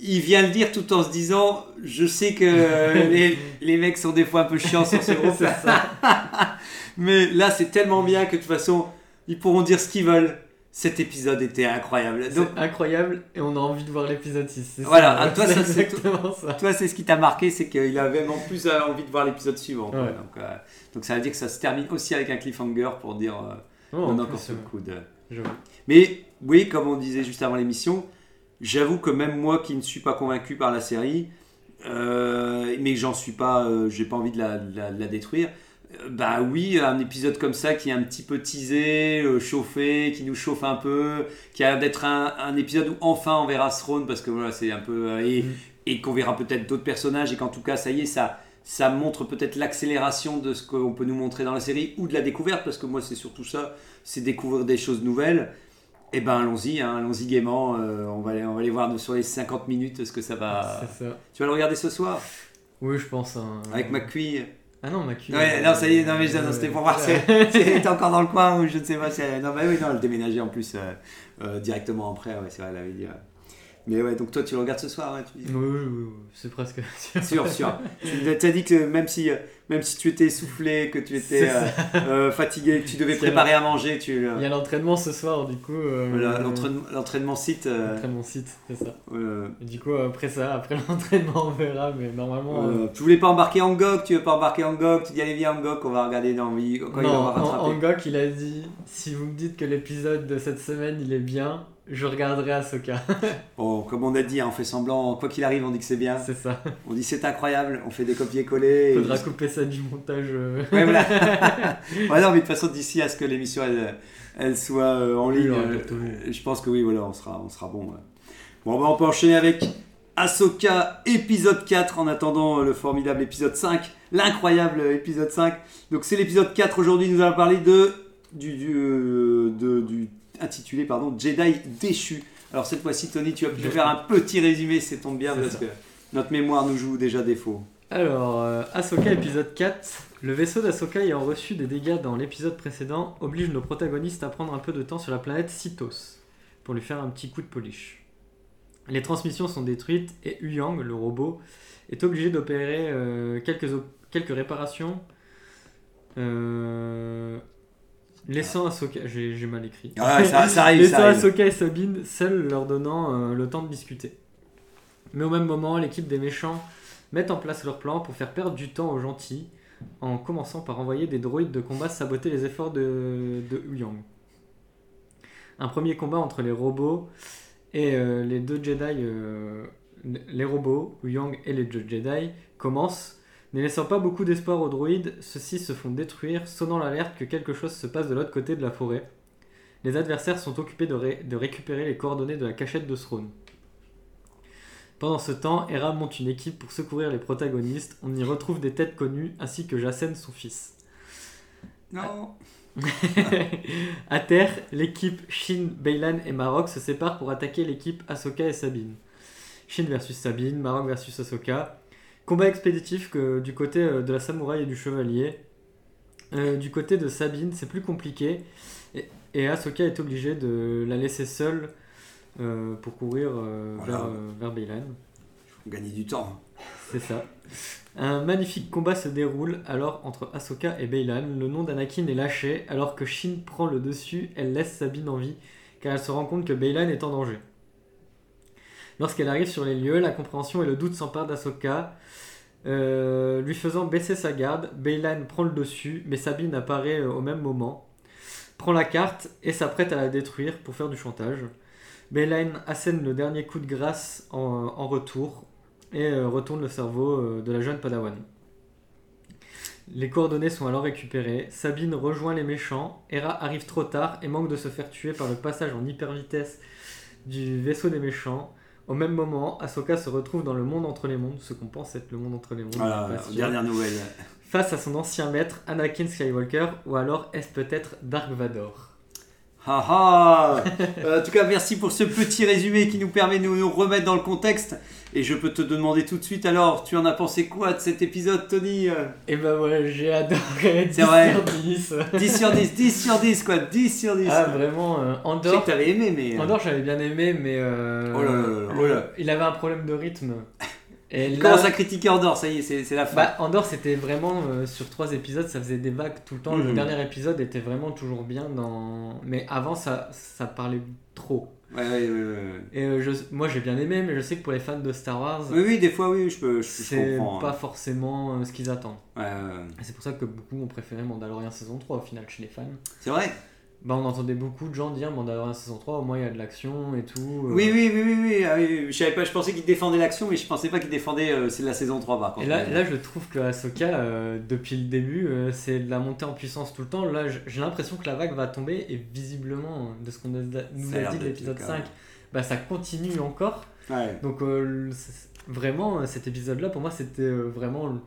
il vient le dire tout en se disant Je sais que les, les mecs sont des fois un peu chiants sur ce groupe. Mais là, c'est tellement bien que de toute façon, ils pourront dire ce qu'ils veulent. Cet épisode était incroyable. Donc, incroyable et on a envie de voir l'épisode 6. c'est Voilà, ça, ah, toi, c'est exactement ça. toi, c'est ce qui t'a marqué, c'est qu'il avait même en plus envie de voir l'épisode suivant. Ouais. Donc, euh, donc, ça veut dire que ça se termine aussi avec un cliffhanger pour dire euh, Oh, on a encore ce euh, coup de. j'avoue. Mais oui, comme on disait juste avant l'émission, j'avoue que même moi qui ne suis pas convaincu par la série, euh, mais que j'en suis pas, euh, j'ai pas envie de la, de la- de la détruire. Bah oui, un épisode comme ça qui est un petit peu teasé, euh, chauffé, qui nous chauffe un peu, qui a l'air d'être un, un épisode où enfin on verra Throne parce que voilà, c'est un peu. euh, et Mm. et qu'on verra peut-être d'autres personnages et qu'en tout cas, ça y est, ça, ça montre peut-être l'accélération de ce qu'on peut nous montrer dans la série ou de la découverte parce que moi, c'est surtout ça, c'est découvrir des choses nouvelles. Et ben allons-y, hein, allons-y gaiement. euh, on, va aller, on va aller voir sur les 50 minutes ce que ça va. Ça. Tu vas le regarder ce soir? Oui, je pense. hein. avec McQueen. Ah non, Macu. Ouais, non, ça y est, non, mais c'était pour voir si si elle était encore dans le coin ou je ne sais pas si elle. Non, bah oui, non, elle déménageait en plus euh, euh, directement après, ouais, c'est vrai, elle avait dit. ouais. Mais ouais, donc toi, tu le regardes ce soir, ouais, tu dis. Oui, oui, oui, oui, c'est presque. Sûr, sûr. Tu as dit que même si, euh, même si tu étais essoufflé, que tu étais euh, euh, fatigué, que tu devais préparer à manger, tu. Il y a l'entraînement ce soir, du coup. euh, voilà, l'entraînement- site. L'entraînement site, c'est ça. du coup, après ça, après l'entraînement, on verra, mais normalement. tu voulais pas embarquer en GOG, tu veux pas embarquer en GOG, tu dis allez viens en GOG, on va regarder dans quand il non, va rattraper. en, Angok, il a dit si vous me dites que l'épisode de cette semaine il est bien, je regarderai Ahsoka. Bon, comme on a dit, hein, on fait semblant, quoi qu'il arrive, on dit que c'est bien. c'est ça. On dit c'est incroyable, on fait des copier-coller. et- Faudra couper ça du montage. euh. Ouais, voilà. ouais, non, mais de toute façon, d'ici à ce que l'émission elle, elle soit euh, en ligne, euh, je pense que oui, voilà, on sera, on sera bon. ouais. Bon, bah, on peut enchaîner avec Ahsoka épisode 4 en attendant le formidable épisode 5, l'incroyable épisode 5. Donc, c'est l'épisode 4 aujourd'hui, nous allons parler de. Du, du, de- du intitulé pardon Jedi déchu. Alors cette fois-ci Tony tu vas pu faire un petit résumé, c'est tombe bien parce ça. que notre mémoire nous joue déjà défaut. Alors, euh, Ahsoka épisode 4. Le vaisseau d'Ahsoka ayant reçu des dégâts dans l'épisode précédent oblige nos protagonistes à prendre un peu de temps sur la planète Cytos pour lui faire un petit coup de polish. Les transmissions sont détruites et Huyang, le robot, est obligé d'opérer euh, quelques, quelques réparations. euh, laissant Ahsoka. J'ai j'ai mal écrit. Ah ouais, ça- ça arrive, ça laissant arrive. Ahsoka et Sabine seuls leur donnant euh, le temps de discuter. Mais au même moment, l'équipe des méchants mettent en place leur plan pour faire perdre du temps aux gentils, en commençant par envoyer des droïdes de combat saboter les efforts de, de Huyang. Un premier combat entre les robots et euh, les deux Jedi, euh, les robots, Huyang et les deux Jedi, commence. Ne laissant pas beaucoup d'espoir aux droïdes, ceux-ci se font détruire, sonnant l'alerte que quelque chose se passe de l'autre côté de la forêt. Les adversaires sont occupés de, ré- de récupérer les coordonnées de la cachette de Throne. Pendant ce temps, Hera monte une équipe pour secourir les protagonistes. On y retrouve des têtes connues ainsi que Jacen, son fils. Non. à terre, l'équipe Shin, Beylan et Marok se séparent pour attaquer l'équipe Ahsoka et Sabine. Shin versus Sabine, Marok versus Ahsoka. Combat expéditif que du côté euh, de la samouraï et du chevalier. Euh, du côté de Sabine, c'est plus compliqué. Et, et Ahsoka est obligée de la laisser seule euh, pour courir euh, Voilà. vers, vers Beylan. Gagner du temps. C'est ça. Un magnifique combat se déroule alors entre Ahsoka et Beylan. Le nom d'Anakin est lâché alors que Shin prend le dessus. Elle laisse Sabine en vie car elle se rend compte que Beylan est en danger. Lorsqu'elle arrive sur les lieux, la compréhension et le doute s'emparent d'Ahsoka, euh, lui faisant baisser sa garde. Beylan prend le dessus, mais Sabine apparaît euh, au même moment, prend la carte et s'apprête à la détruire pour faire du chantage. Beylan assène le dernier coup de grâce en, retour et euh, retourne le cerveau de la jeune Padawan. Les coordonnées sont alors récupérées. Sabine rejoint les méchants. Hera arrive trop tard et manque de se faire tuer par le passage en hyper vitesse du vaisseau des méchants. Au même moment, Ahsoka se retrouve dans le monde entre les mondes, ce qu'on pense être le monde entre les mondes. Voilà, dernière nouvelle. Face à son ancien maître, Anakin Skywalker, ou alors est-ce peut-être Dark Vador? Haha Euh, En tout cas, merci pour ce petit résumé qui nous permet de nous remettre dans le contexte. Et je peux te demander tout de suite alors, tu en as pensé quoi de cet épisode, Tony Euh, Et ben voilà, j'ai adoré 10 C'est vrai. sur 10. 10 sur 10, 10 sur 10, quoi, 10 sur 10. Ah vraiment, euh, je sais Andorre, que t'avais aimé, mais. euh, Andorre j'avais bien aimé, mais euh, Oh là là là là, oh là. il avait un problème de rythme. Et là, commence à critiquer Andorre, ça y est, c'est la fin. bah, Andorre c'était vraiment euh, sur trois épisodes, ça faisait des vagues tout le temps. Le Mhm. dernier épisode était vraiment toujours bien dans, mais avant ça, ça parlait trop. Ouais, ouais, ouais. Et euh, je, moi j'ai bien aimé, mais je sais que pour les fans de Star Wars, Oui, oui, des fois, oui, je peux, je, c'est comprends. pas hein. forcément euh, ce qu'ils attendent. C'est pour ça que beaucoup ont préféré Mandalorian saison 3 au final chez les fans. C'est vrai Bah on entendait beaucoup de gens dire Mandalorian saison 3, au moins il y a de l'action et tout. euh. Oui, oui, oui, oui, oui, ah, oui. Je savais pas, je pensais qu'il défendait l'action, mais je pensais pas qu'il défendait. euh, c'est de la saison 3 par contre. Et là, là, je trouve que Ahsoka, euh, depuis le début, euh, c'est de la montée en puissance tout le temps. Là, j'ai l'impression que la vague va tomber et visiblement, euh, de ce qu'on nous a dit de l'épisode le cas, 5, ouais. bah, ça continue encore. Ouais. Donc, vraiment, cet épisode-là, pour moi, c'était vraiment.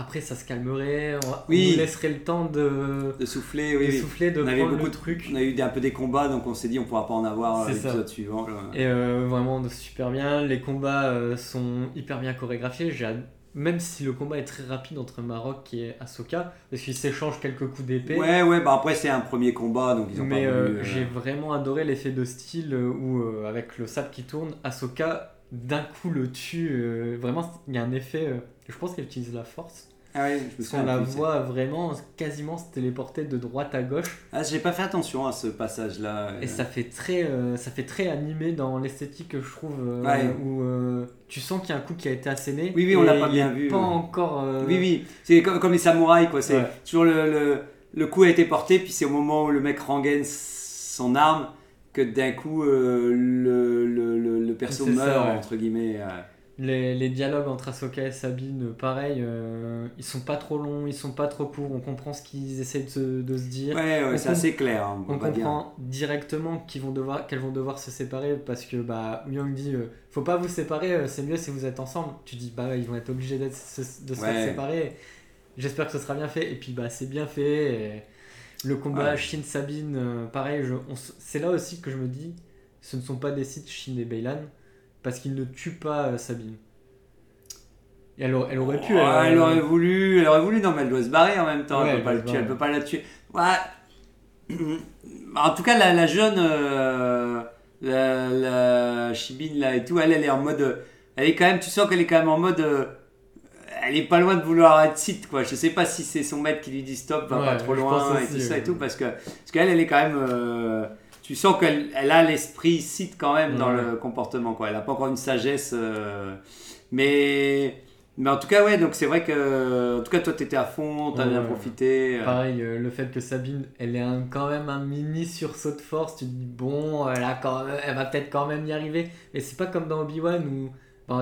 Après, ça se calmerait, on, Oui. laisserait le temps de, De souffler, oui, de souffler, de On avait beaucoup le de- truc. On a eu un peu des combats, donc on s'est dit on pourra pas en avoir euh, l'épisode suivant. là. Et euh, vraiment super bien. Les combats euh, sont hyper bien chorégraphiés. J'ai Même si le combat est très rapide entre Maroc et Ahsoka, parce qu'ils s'échangent quelques coups d'épée. Ouais, ouais, bah après c'est un premier combat, donc ils ont Mais pas euh, euh, j'ai vraiment adoré l'effet de style euh, où, euh, avec le sable qui tourne, Ahsoka d'un coup le tue. euh, vraiment, il y a un effet. Je pense qu'elle utilise la force. Ah ouais, je me souviens la plus, voit vraiment quasiment se téléporter de droite à gauche. Ah, j'ai pas fait attention à ce passage-là. Et ça fait très, euh, ça fait très animé dans l'esthétique, je trouve, euh, Ouais. où euh, tu sens qu'il y a un coup qui a été asséné. Oui, oui, on l'a pas bien vu, Pas ouais. encore. Oui, oui, c'est comme, comme les samouraïs, quoi. C'est Ouais. toujours le, le, le coup a été porté, puis c'est au moment où le mec rengaine son arme que d'un coup le, le, perso ça, meurt, entre guillemets. Les, les dialogues entre Ahsoka et Sabine, pareil, euh, ils sont pas trop longs, ils sont pas trop courts. On comprend ce qu'ils essaient de se, de se dire. Ouais, c'est assez clair. hein, On on va dire. comprend directement qu'ils vont devoir, qu'elles vont devoir se séparer parce que bah Young dit euh, faut pas vous séparer, euh, c'est mieux si vous êtes ensemble. Tu dis bah ils vont être obligés de se Ouais. faire séparer. J'espère que ce sera bien fait et puis bah c'est bien fait. le combat Ouais. Shin Sabine, euh, pareil, c'est là aussi que je me dis ce ne sont pas des sites Shin et Beylan parce qu'ils ne tuent pas euh, Sabine. Et elle, aurait- elle aurait pu. Oh, euh, elle aurait voulu, elle aurait voulu, non mais elle doit se barrer en même temps, Ouais, elle, peut pas le tuer, elle peut pas la tuer. Ouais. En tout cas, la, la jeune, euh, la, la Chibine là et tout, elle, elle est en mode, elle est quand même, tu sens qu'elle est quand même en mode, euh, elle est pas loin de vouloir être site quoi. Je sais pas si c'est son maître qui lui dit stop, va Ouais, pas trop loin et tout ça et tout parce que parce qu'elle, elle est quand même, euh, tu sens qu'elle elle a l'esprit site quand même dans Ouais. le comportement quoi. Elle a pas encore une sagesse, euh, mais mais en tout cas, ouais, donc c'est vrai que. En tout cas, toi, t'étais à fond, t'as Ouais, bien ouais. profité. euh. Pareil, euh, le fait que Sabine, elle ait un- quand même un mini sursaut de force, tu te dis bon, elle, a quand même- elle va peut-être quand même y arriver. Mais c'est pas comme dans Obi-Wan où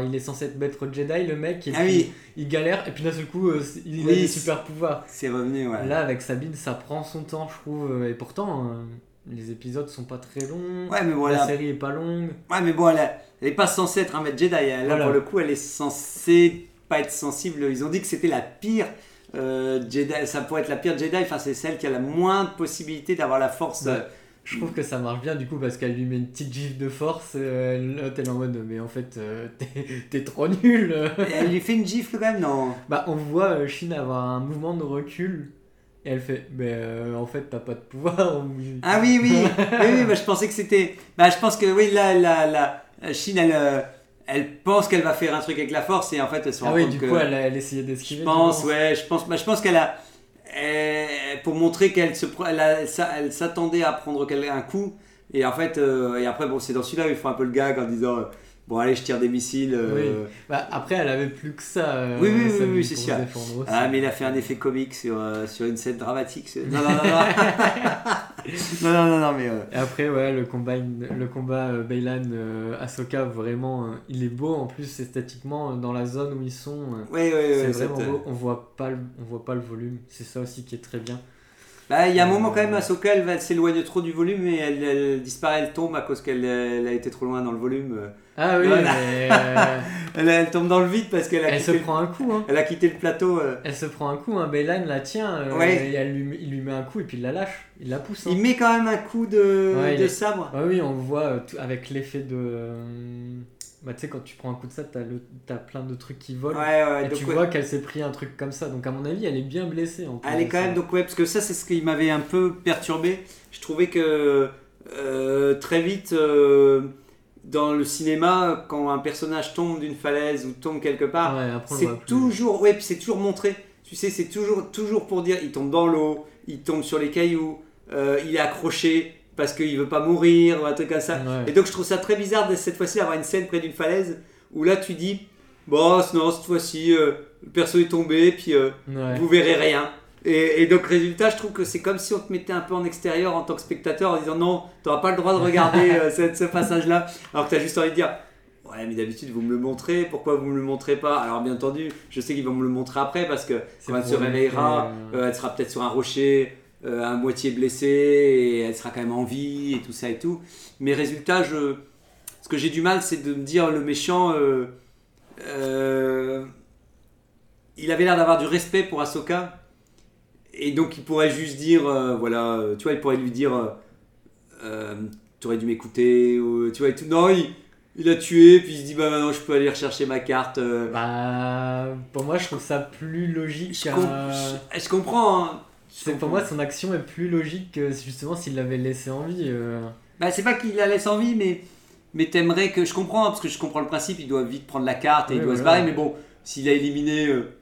il est censé être maître Jedi, le mec, et Ah puis oui, il galère, et puis d'un seul coup, euh, il a Oui, des c'est- super pouvoirs. c'est revenu, ouais. Là, avec Sabine, ça prend son temps, je trouve, et pourtant, euh, les épisodes sont pas très longs, Ouais, mais la voilà. série est pas longue. Ouais, mais bon, elle, a- elle est pas censée être un maître Jedi. Là, Voilà. pour le coup, elle est censée pas être sensible. Ils ont dit que c'était la pire euh, Jedi. Ça pourrait être la pire Jedi. Enfin, c'est celle qui a la moindre possibilité d'avoir la force. Ouais. euh, Je trouve que ça marche bien du coup parce qu'elle lui met une petite gifle de force. Euh, t'es là en mode, mais en fait, euh, t'es- trop nul. Et elle lui fait une gifle quand même, non? Bah, on voit Shin avoir un mouvement de recul et elle fait Mais euh, en fait, t'as pas de pouvoir. ou- Ah oui, oui, oui, oui, bah, je pensais que c'était. Bah, je pense que oui, là, la, la, Chine, elle, euh, elle pense qu'elle va faire un truc avec la force et en fait elle se rend Ah oui, compte du que coup, elle, a- elle essayait d'esquiver. je pense ouais je pense bah, je pense qu'elle a elle- pour montrer qu'elle se elle, elle s'a- elle s'attendait à prendre un coup et en fait euh, et après bon c'est dans celui-là où il faut un peu le gag en disant euh, bon allez je tire des missiles euh, Bah, après, elle avait plus que ça. euh, Oui, oui, oui, c'est sûr. Ah, mais il a fait un effet comique sur, euh, sur une scène dramatique. Non, non, non, non. non, non, non, non, mais. Et après, ouais, le combat, le combat Baylan euh, Ahsoka, vraiment, il est beau en plus esthétiquement dans la zone où ils sont. Ouais, ouais, ouais. c'est vraiment beau. On voit pas, le, on voit pas le volume. C'est ça aussi qui est très bien. Bah, il y a un moment quand même, Ahsoka, elle, va- elle s'éloigne trop du volume et elle, elle disparaît, elle tombe à cause qu'elle elle a été trop loin dans le volume. Ah oui, Voilà. mais euh, Elle, elle tombe dans le vide parce qu'elle a, elle se prend un coup. Hein. elle a quitté le plateau. euh. Elle se prend un coup. Hein. La tient euh, Ouais. et elle lui, il lui met un coup et puis il la lâche. Il la pousse. hein. Il met quand même un coup de, Ouais, il de est- sabre. Ah oui, on voit avec l'effet de. Bah, tu sais, quand tu prends un coup de sabre, t'as, le... t'as plein de trucs qui volent. Ouais, ouais, et donc, tu ouais. vois qu'elle s'est pris un truc comme ça. Donc, à mon avis, elle est bien blessée. En Elle est quand ça. même donc ouais parce que ça c'est ce qui m'avait un peu perturbé. Je trouvais que euh, très vite euh, dans le cinéma quand un personnage tombe d'une falaise ou tombe quelque part, Ouais, c'est toujours ouais c'est toujours montré. Tu sais c'est toujours toujours pour dire il tombe dans l'eau, il tombe sur les cailloux, euh, il est accroché parce qu'il veut pas mourir ou un truc comme ça. Ouais. Et donc je trouve ça très bizarre de cette fois-ci d'avoir une scène près d'une falaise où là tu dis bon non cette fois-ci euh, le perso est tombé puis euh, vous verrez rien. Et, et donc, résultat, je trouve que c'est comme si on te mettait un peu en extérieur en tant que spectateur en disant non, tu n'auras pas le droit de regarder euh, ce, ce passage-là. Alors que tu as juste envie de dire ouais, mais d'habitude, vous me le montrez, pourquoi vous me le montrez pas? Alors, bien entendu, je sais qu'ils vont me le montrer après parce que quand elle se réveillera, euh, euh, elle sera peut-être sur un rocher, euh, à moitié blessée, et elle sera quand même en vie et tout ça et tout. Mais résultat, je... ce que j'ai du mal, c'est de me dire le méchant. euh, il avait l'air d'avoir du respect pour Ahsoka. Et donc il pourrait juste dire, euh, voilà, euh, tu vois, il pourrait lui dire, euh, tu aurais dû m'écouter, ou tu vois, et tout. Non, il, il a tué, puis il se dit, bah maintenant je peux aller rechercher ma carte. euh. Bah, pour moi, je trouve ça plus logique. je, à- com- je- je comprends. hein. Je C'est, pour comprends. moi, son action est plus logique que justement s'il l'avait laissé en vie. euh. Bah, c'est pas qu'il la laisse en vie, mais, mais t'aimerais que. Je comprends, hein, parce que je comprends le principe, il doit vite prendre la carte et il Oui, doit se voilà. barrer, mais bon, s'il a éliminé. euh,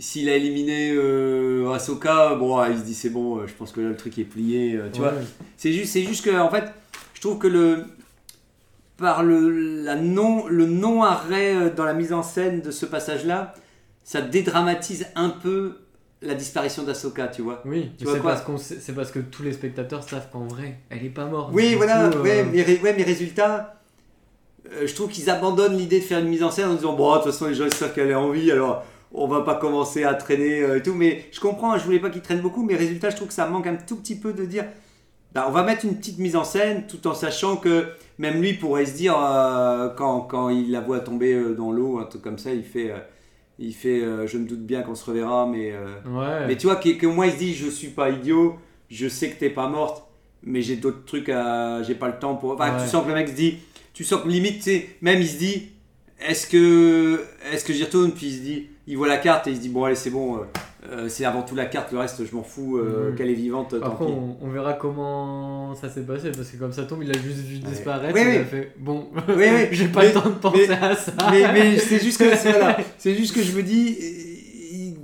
s'il a éliminé euh, Ahsoka, bon, ah, il se dit c'est bon, euh, je pense que là le truc est plié, euh, tu Ouais. vois. C'est juste, c'est juste que, en fait, je trouve que le. Par le, la non, le non-arrêt euh, dans la mise en scène de ce passage-là, ça dédramatise un peu la disparition d'Ahsoka, tu vois. Oui, Tu vois c'est parce, qu'on c'est parce que tous les spectateurs savent qu'en vrai, elle est pas morte. Oui, voilà, coup, euh, ouais, mais, ouais, mais résultat, euh, je trouve qu'ils abandonnent l'idée de faire une mise en scène en disant bon, de toute façon, les gens ils savent qu'elle est en vie, alors on va pas commencer à traîner euh, et tout. Mais je comprends, je voulais pas qu'ils traînent beaucoup, mais résultat, je trouve que ça manque un tout petit peu de dire bah, on va mettre une petite mise en scène tout en sachant que même lui pourrait se dire euh, quand, quand il la voit tomber euh, dans l'eau, un truc comme ça, il fait. euh, il fait, euh, je me doute bien qu'on se reverra, mais Ouais. mais tu vois, que, que moi, il se dit, je suis pas idiot, je sais que t'es pas morte, mais j'ai d'autres trucs à. J'ai pas le temps pour. Enfin, Ouais. tu sens que le mec se dit, tu sens que limite, tu sais, même il se dit, est-ce que, est-ce que j'y retourne? Puis il se dit, il voit la carte et il se dit, bon, allez, c'est bon, euh, euh, c'est avant tout la carte, le reste, je m'en fous, euh, Mhm. qu'elle est vivante, tant Après, pis. on, on verra comment ça s'est passé parce que comme ça tombe, il a juste vu disparaître. Oui, il oui. a fait bon, Oui, oui. j'ai pas Mais- le temps de penser mais- à ça. mais, mais c'est juste que voilà, c'est juste que je me dis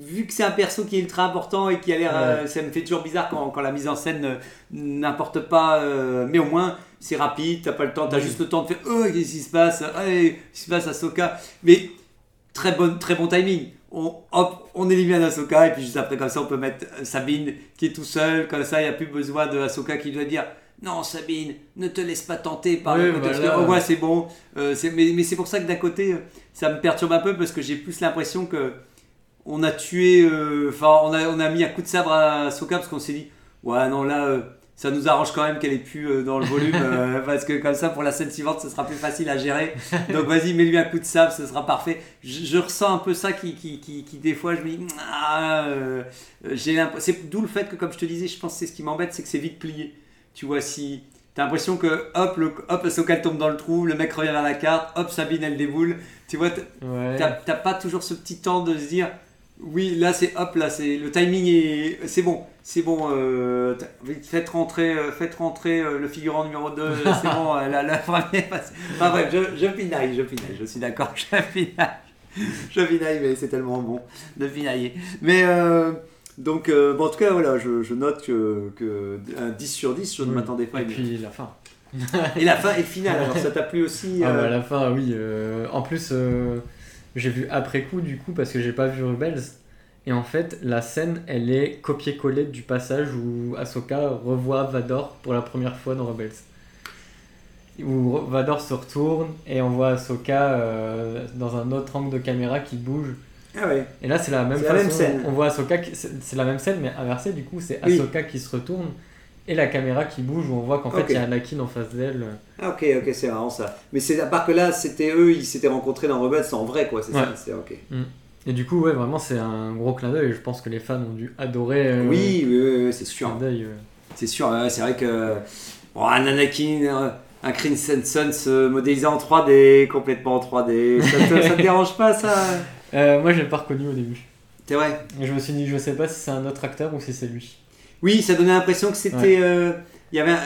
vu que c'est un perso qui est ultra important et qui a l'air euh, ça me fait toujours bizarre quand, quand la mise en scène euh, n'importe pas euh, mais au moins c'est rapide t'as pas le temps t'as Oui. juste le temps de faire oh qu'est-ce qui se passe allez qu'est-ce qui se passe à Soka mais très bon très bon timing. On, hop, on élimine Ahsoka et puis juste après comme ça on peut mettre euh, Sabine qui est tout seul. Comme ça il n'y a plus besoin de Ahsoka qui doit dire non Sabine ne te laisse pas tenter par Oui, le voilà. que, au moins c'est bon. Euh, c'est- mais, mais c'est pour ça que d'un côté euh, ça me perturbe un peu parce que j'ai plus l'impression que on a tué euh, enfin on, a, on a mis un coup de sabre à Ahsoka parce qu'on s'est dit ouais non là euh, ça nous arrange quand même qu'elle ait pu euh, dans le volume euh, parce que comme ça pour la scène suivante ce sera plus facile à gérer donc vas-y mets-lui un coup de sabre ce sera parfait je, je ressens un peu ça qui, qui, qui, qui, des fois je me dis ah, euh, j'ai c'est d'où le fait que comme je te disais je pense que c'est ce qui m'embête c'est que c'est vite plié tu vois si T'as l'impression que hop, le, hop, Ahsoka elle tombe dans le trou, le mec revient vers la carte, hop, Sabine elle déboule. Tu vois, Ouais. t'as t'as pas toujours ce petit temps de se dire Oui, là c'est hop, là c'est le timing est c'est bon, c'est bon. Euh, faites rentrer, euh, faites rentrer euh, le figurant numéro 2 C'est bon, la, la première. Enfin bref, je, je pinaille, je pinaille. Je suis d'accord, je pinaille, je pinaille, mais c'est tellement bon de pinailler. Mais euh, donc euh, bon, en tout cas voilà, je, je note que, que un 10 sur 10, je ne Oui. m'attendais pas. à Et puis la fin. Et la fin et le final. Alors ça t'a plu aussi Ah bah, la fin, oui. en plus, j'ai vu après coup, du coup, parce que j'ai pas vu Rebels. Et en fait, la scène, elle est copier-coller du passage où Ahsoka revoit Vador pour la première fois dans Rebels. Où Vador se retourne et on voit Ahsoka euh, dans un autre angle de caméra qui bouge. Ah ouais. Et là, c'est la même la même scène. On voit Ahsoka, qui- c'est la même scène, mais inversée, du coup, c'est Oui. Ahsoka qui se retourne et la caméra qui bouge où on voit qu'en fait, il y a Anakin en face d'elle. Ah ok, ok, c'est marrant ça. Mais c'est à part que là, c'était eux, ils s'étaient rencontrés dans Rebels en vrai quoi, c'est Ouais. ça. C'est ok. Et du coup, ouais, vraiment, c'est un gros clin d'œil. Je pense que les fans ont dû adorer. euh, Oui, oui, oui, oui, c'est ce sûr. clin d'œil. euh. C'est sûr, ouais, c'est vrai que bon, un Anakin, euh, un Crimson Sun se modélisé en 3D, complètement en 3D, ça te, ça te dérange pas ça? Euh, moi, je l'ai pas reconnu au début. C'est vrai? Et je me suis dit, je sais pas si c'est un autre acteur ou si c'est lui. Oui, ça donnait l'impression que c'était. euh, il y avait, un-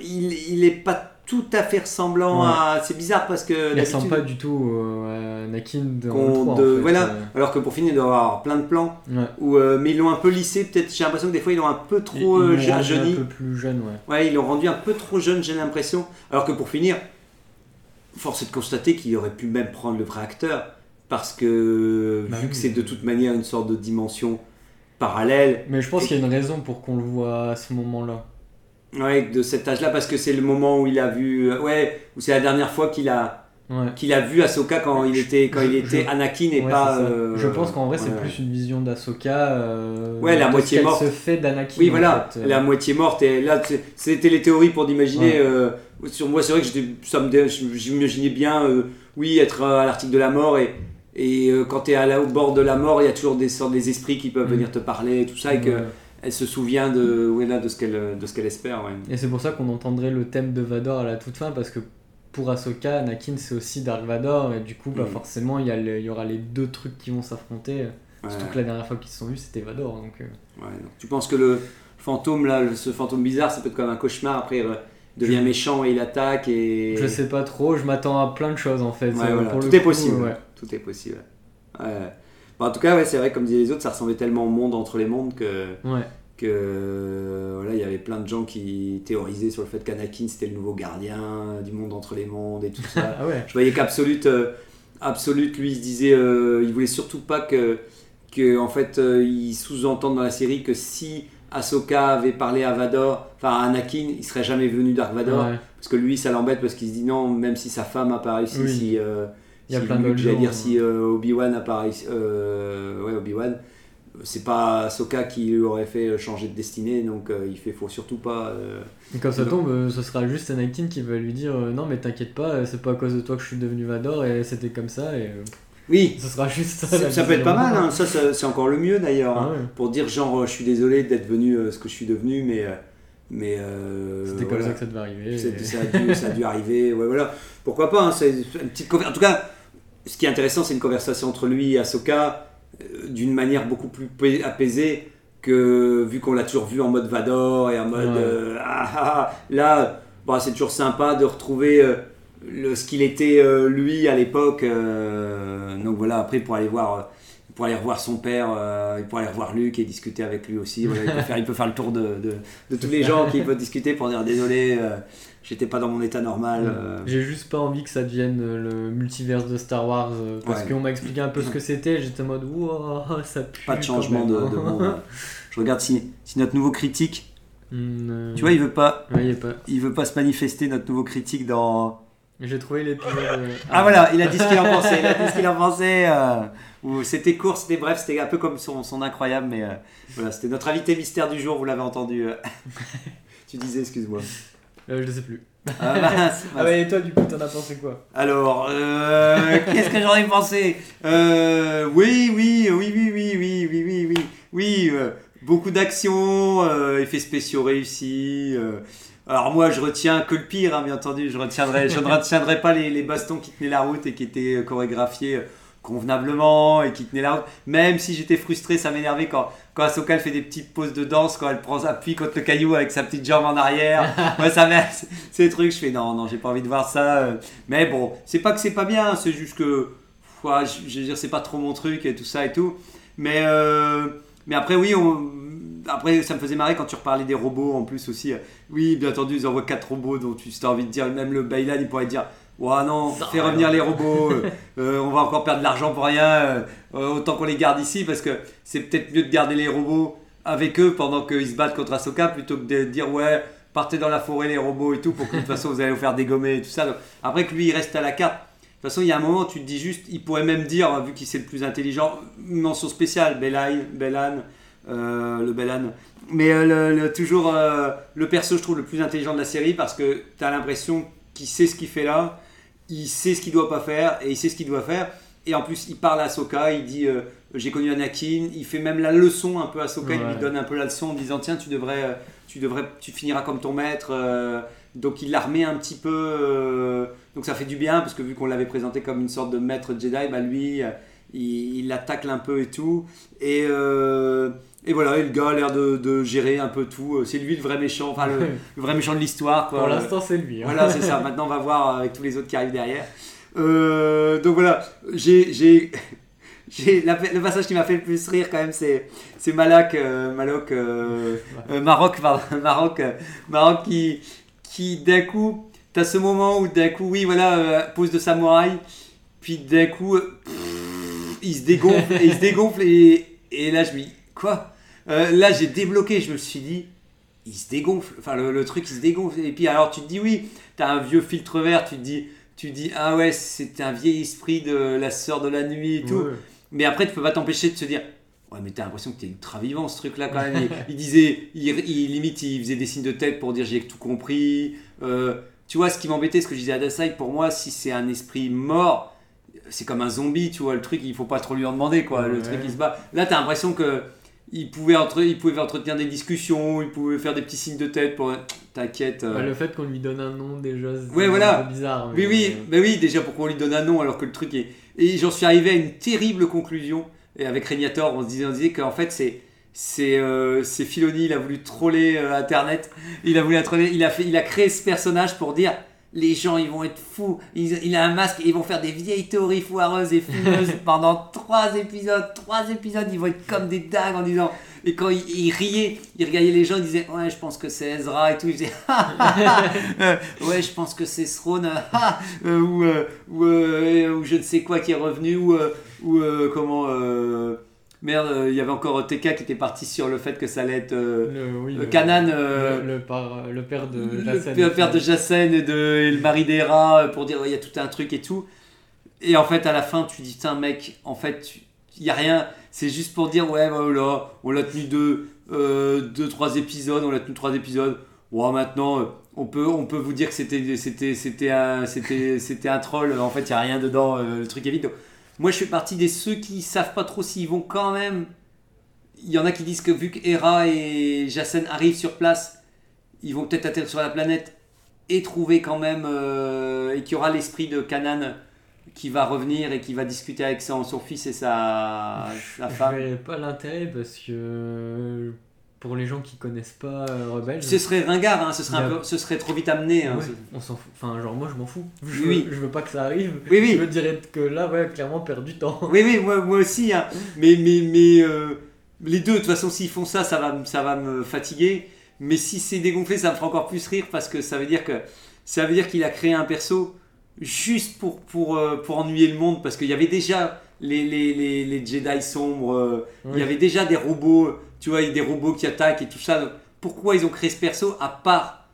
il, il est pas tout à fait ressemblant Ouais. à. C'est bizarre parce que Il ressemble pas du tout euh, à Anakin de qu'on- Rogue 3, en de- fait, voilà. euh. Alors que pour finir, il doit avoir plein de plans, Ouais. où, euh, mais ils l'ont un peu lissé, peut-être. J'ai l'impression que des fois ils l'ont un peu trop ils un peu plus jeune, ouais. Ouais, ils l'ont rendu un peu trop jeune, j'ai l'impression. Alors que pour finir, force est de constater qu'il aurait pu même prendre le vrai acteur. Parce que, Bah vu oui. que c'est de toute manière une sorte de dimension parallèle, Mais je pense Et- qu'il y a une raison pour qu'on le voit à ce moment-là. ouais, de cet âge-là, parce que c'est le moment où il a vu. euh, Ouais, où c'est la dernière fois qu'il a, Ouais. qu'il a vu Ahsoka quand il était, quand il était Anakin et Ouais, pas. euh, je pense qu'en vrai, c'est ouais. plus une vision d'Ahsoka. euh, Ouais, la moitié morte. se fait d'Anakin. Oui, voilà, fait, euh. la moitié morte. Et là, c'était les théories pour d'imaginer. Euh, sur moi, c'est vrai que j'étais- ça me dé- j'imaginais bien, oui, être à l'article de la mort et. Et euh, quand tu es au bord de la mort, il y a toujours des sortes des esprits qui peuvent Mhm. venir te parler et tout ça, et qu'elle se souvient de, ouais, là, de ce qu'elle de ce qu'elle espère. Ouais. Et c'est pour ça qu'on entendrait le thème de Vador à la toute fin, parce que pour Ahsoka, Anakin c'est aussi Dark Vador, et du coup, bah, Mhm. forcément, il y, a le- il y aura les deux trucs qui vont s'affronter. Ouais. Surtout que la dernière fois qu'ils se sont vus, c'était Vador. Donc, euh, donc tu penses que le fantôme, là, ce fantôme bizarre, ça peut être comme un cauchemar, après il devient méchant et il attaque et... Je sais pas trop, je m'attends à plein de choses en fait. Ouais, euh, voilà, pour le tout est coup, possible. ouais. Tout est possible. Ouais. Bon, en tout cas, ouais, c'est vrai, comme disaient les autres, ça ressemblait tellement au monde entre les mondes que, Ouais. que euh, voilà, il y avait plein de gens qui théorisaient sur le fait qu'Anakin c'était le nouveau gardien du monde entre les mondes et tout ça. Ah ouais. Je voyais qu'Absolute, euh, Absolute, lui, il se disait, euh, il voulait surtout pas que, que en fait, euh, il sous-entende dans la série que si Ahsoka avait parlé à Vador, enfin à Anakin, il serait jamais venu Dark Vador, Ouais. parce que lui, ça l'embête parce qu'il se dit non, même si sa femme a pas réussi, Oui. si, euh, Il y a si plein d'autres j'allais dire si euh, Obi-Wan a pas réussi, euh, ouais Obi-Wan, c'est pas Ahsoka qui lui aurait fait changer de destinée, donc euh, il fait faut surtout pas. euh, Et quand ça tombe, euh, ce sera juste Anakin qui va lui dire Non, mais t'inquiète pas, c'est pas à cause de toi que je suis devenu Vador, et c'était comme ça, et Oui, ce sera juste ça. peut être pas mal, hein. ça, ça- c'est encore le mieux d'ailleurs. Ah hein. ouais. pour dire genre je suis désolé d'être venu ce que je suis devenu mais mais C'était comme voilà. ça que ça devait arriver. Et- ça, a dû, ça a dû arriver ouais voilà pourquoi pas hein, c'est une petite en tout cas ce qui est intéressant c'est une conversation entre lui et Ahsoka euh, d'une manière beaucoup plus pa- apaisée que vu qu'on l'a toujours vu en mode Vador et en mode Ouais. euh, ah, ah, ah. là bah, c'est toujours sympa de retrouver euh, le, ce qu'il était lui à l'époque donc voilà après pour aller voir pour aller revoir son père, pour aller revoir Luc et discuter avec lui aussi. Voilà, il, peut faire, il peut faire le tour de, de- de tous les gens qui peuvent discuter pour dire désolé, j'étais pas dans mon état normal. euh. J'ai juste pas envie que ça devienne euh, le multiverse de Star Wars euh, parce Ouais. qu'on m'a expliqué un peu ce que c'était. J'étais en mode Wouah, ça pue. Pas de changement de, de hein. monde. Je regarde si, si notre nouveau critique, Hmm, tu vois, il veut pas, ouais, il veut pas se manifester notre nouveau critique dans. J'ai trouvé l'épisode. euh, Ah, voilà, il a dit ce qu'il en pensait, il a dit ce qu'il en pensait. euh, c'était court, c'était bref, c'était un peu comme son, son incroyable, mais euh, voilà, c'était notre invité mystère du jour, vous l'avez entendu. tu disais, excuse-moi. Euh, je sais plus. Ah, mince, Ah ouais, et toi, du coup, t'en as pensé quoi Alors, euh, qu'est-ce que j'en ai pensé Euh, Oui, oui, oui, oui, oui, oui, oui, oui, oui, oui, euh, beaucoup d'action, euh, effets spéciaux réussis. euh. alors moi, je retiens que le pire, hein, bien entendu. Je retiendrai, je ne retiendrai pas les, les bastons qui tenaient la route et qui étaient euh, chorégraphiés. Convenablement et qui tenait la route. Même si j'étais frustré, ça m'énervait quand, quand Ahsoka elle fait des petites pauses de danse, quand elle prend appui contre le caillou avec sa petite jambe en arrière. Moi, ça ces trucs, je fais non, non, j'ai pas envie de voir ça. Mais bon, c'est pas que c'est pas bien, c'est juste que, ouais, je, je veux dire, c'est pas trop mon truc et tout ça et tout. Mais, euh, mais après, oui, on- après, ça me faisait marrer quand tu reparlais des robots en plus aussi. Oui, bien entendu, ils envoient quatre robots dont tu as envie de dire, même le Baylan, il pourrait dire. Ouais, non, Ça fais revenir les robots, euh, euh, on va encore perdre de l'argent pour rien, euh, autant qu'on les garde ici parce que c'est peut-être mieux de garder les robots avec eux pendant qu'ils se battent contre Ahsoka plutôt que de dire ouais, partez dans la forêt les robots et tout pour que de toute façon vous allez vous faire dégommer et tout ça. Donc, après que lui il reste à la carte. De toute façon, il y a un moment où tu te dis juste, il pourrait même dire, vu qu'il c'est le plus intelligent, une mention spéciale, Belan, Belan, le Belan. Mais le, le- toujours le perso, je trouve, le plus intelligent de la série parce que tu as l'impression qu'il sait ce qu'il fait là, il sait ce qu'il doit pas faire et il sait ce qu'il doit faire. Et en plus, il parle à Ahsoka, il dit euh, J'ai connu Anakin, il fait même la leçon un peu à Ahsoka, il lui donne un peu la leçon en disant Tiens, tu devrais, euh, tu devrais, tu finiras comme ton maître. euh, donc il la remet un petit peu. euh, donc ça fait du bien parce que vu qu'on l'avait présenté comme une sorte de maître Jedi, bah lui, il, il la tacle un peu et tout. Et, et voilà, et le gars a l'air de, de gérer un peu tout. C'est lui le vrai méchant, enfin le, le vrai méchant de l'histoire. Pour l'instant, c'est lui. hein. Voilà, c'est ça. Maintenant, on va voir avec tous les autres qui arrivent derrière. Euh, donc voilà, j'ai, la- le passage qui m'a fait le plus rire quand même, c'est, c'est Malak, euh, Malok, euh, euh, Maroc, pardon, Maroc, euh, Maroc qui, qui d'un coup, t'as ce moment où d'un coup, oui, voilà, euh, pose de samouraï, puis d'un coup, euh, pff, il se dégonfle, et il se dégonfle, et, et là je me dis, quoi? Euh, Là j'ai débloqué, je me suis dit, il se dégonfle, enfin le, le truc il se dégonfle, et puis alors tu te dis, oui, t'as un vieux filtre vert, tu te dis, tu te dis, ah ouais, c'est un vieil esprit de la sœur de la nuit et tout. Ouais. Mais après, tu peux pas t'empêcher de se dire Ouais, mais t'as l'impression que t'es ultra vivant ce truc-là quand même. Il, il disait, il, il- limite, il faisait des signes de tête pour dire j'ai tout compris. Euh, tu vois, ce qui m'embêtait, ce que je disais à Dasai, pour moi, si c'est un esprit mort, c'est comme un zombie, tu vois, le truc, il faut pas trop lui en demander, quoi. Le truc, il se bat. Là, t'as l'impression que. Il pouvait, entre, il pouvait entretenir des discussions, il pouvait faire des petits signes de tête pour. T'inquiète. euh, Bah, le fait qu'on lui donne un nom déjà, c'est Ouais, voilà. un peu bizarre. oui, mais- oui, bah oui, déjà pourquoi on lui donne un nom alors que le truc est. Et j'en suis arrivé à une terrible conclusion. Et avec Régnator, on se disait, on se disait qu'en fait, c'est. C'est euh, Filoni, il a voulu troller euh, Internet. Il a voulu troller, il a, fait, il a créé ce personnage pour dire les gens ils vont être fous. Il, il a un masque et ils vont faire des vieilles théories foireuses et fumeuses pendant trois épisodes. Trois épisodes, ils vont être comme des dingues en disant. Et quand il, il riait, il regardait les gens, il disait Ouais, je pense que c'est Ezra et tout. Il faisait Euh, Ouais, je pense que c'est Throne. euh, ou, euh, ou, euh, ou je ne sais quoi qui est revenu. Ou, ou euh, comment. Merde, euh, il y avait encore TK qui était parti sur le fait que ça allait être. euh, Le, oui, euh, le- Kanan, le, le par- le père de le Jacen. père- père de Jacen et, de, et le mari d'Hera pour dire ouais, il y a tout un truc et tout. Et en fait, à la fin, tu dis putain, mec, en fait, il y a rien. C'est juste pour dire ouais, voilà, on l'a tenu deux, deux, trois épisodes, on l'a tenu trois épisodes. Ouais, maintenant, on peut, on peut vous dire que c'était, c'était, c'était un, c'était, c'était un troll. En fait, il y a rien dedans. le truc est vide. Donc, moi, je fais partie des ceux qui savent pas trop s'ils vont quand même. Il y en a qui disent que vu que Hera et Jacen arrivent sur place, ils vont peut-être atterrir sur la planète et trouver quand même euh, et qu'il y aura l'esprit de Kanan qui va revenir et qui va discuter avec son, son fils et sa, sa Je femme. verrais pas l'intérêt parce que pour les gens qui connaissent pas euh, Rebelle, Ce serait ringard, hein, ce, serait un a- peu, ce serait trop vite amené. hein, ouais, on s'en fout. Enfin, genre moi je m'en fous. Je, Oui. veux, je veux pas que ça arrive. Oui, oui. Je me dirais que là, ouais, clairement perdre du temps. Oui, oui, moi, moi aussi. hein. Mais, mais, mais euh, les deux, de toute façon, s'ils font ça, ça va, me- ça va me fatiguer. Mais si c'est dégonflé, ça me fera encore plus rire parce que ça veut dire que ça veut dire qu'il a créé un perso juste pour, pour, euh, pour ennuyer le monde parce qu'il y avait déjà les, les, les, les Jedi sombres, euh, il Oui. y avait déjà des robots, tu vois, des robots qui attaquent et tout ça. Donc, pourquoi ils ont créé ce perso à part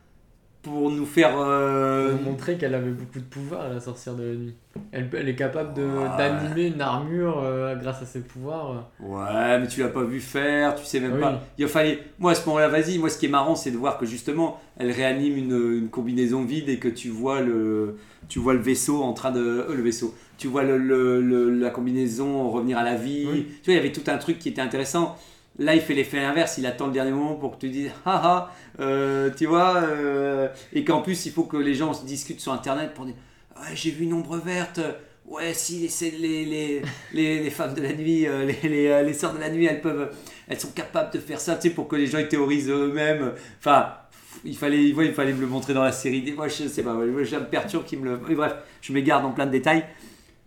pour nous faire. euh, Pour montrer qu'elle avait beaucoup de pouvoir, la sorcière de la nuit. Elle, elle est capable Ouais. d'animer une armure euh, grâce à ses pouvoirs. Ouais, mais tu l'as pas vu faire, tu sais même Oui. pas. Il fallait. Moi, à ce moment-là, vas-y. Moi, ce qui est marrant, c'est de voir que justement, elle réanime une, une combinaison vide et que tu vois le, tu vois le vaisseau en train de, euh, le vaisseau. Tu vois le, le- le- la combinaison revenir à la vie. Oui. Tu vois, il y avait tout un truc qui était intéressant. Là, il fait l'effet inverse. Il attend le dernier moment pour que tu dises, ah ah, tu vois, euh, et qu'en plus, il faut que les gens se discutent sur Internet pour dire, ouais, j'ai vu une ombre verte. ouais, si c'est les, les, les, les femmes de la nuit, euh, les, les, les sœurs de la nuit, elles peuvent, elles sont capables de faire ça, tu sais, pour que les gens ils théorisent eux-mêmes. Enfin, il fallait, ouais, il fallait me le montrer dans la série. Fois, je sais pas, moi, ça me perturbe qu'il me le. mais bref, je m'égare dans plein de détails.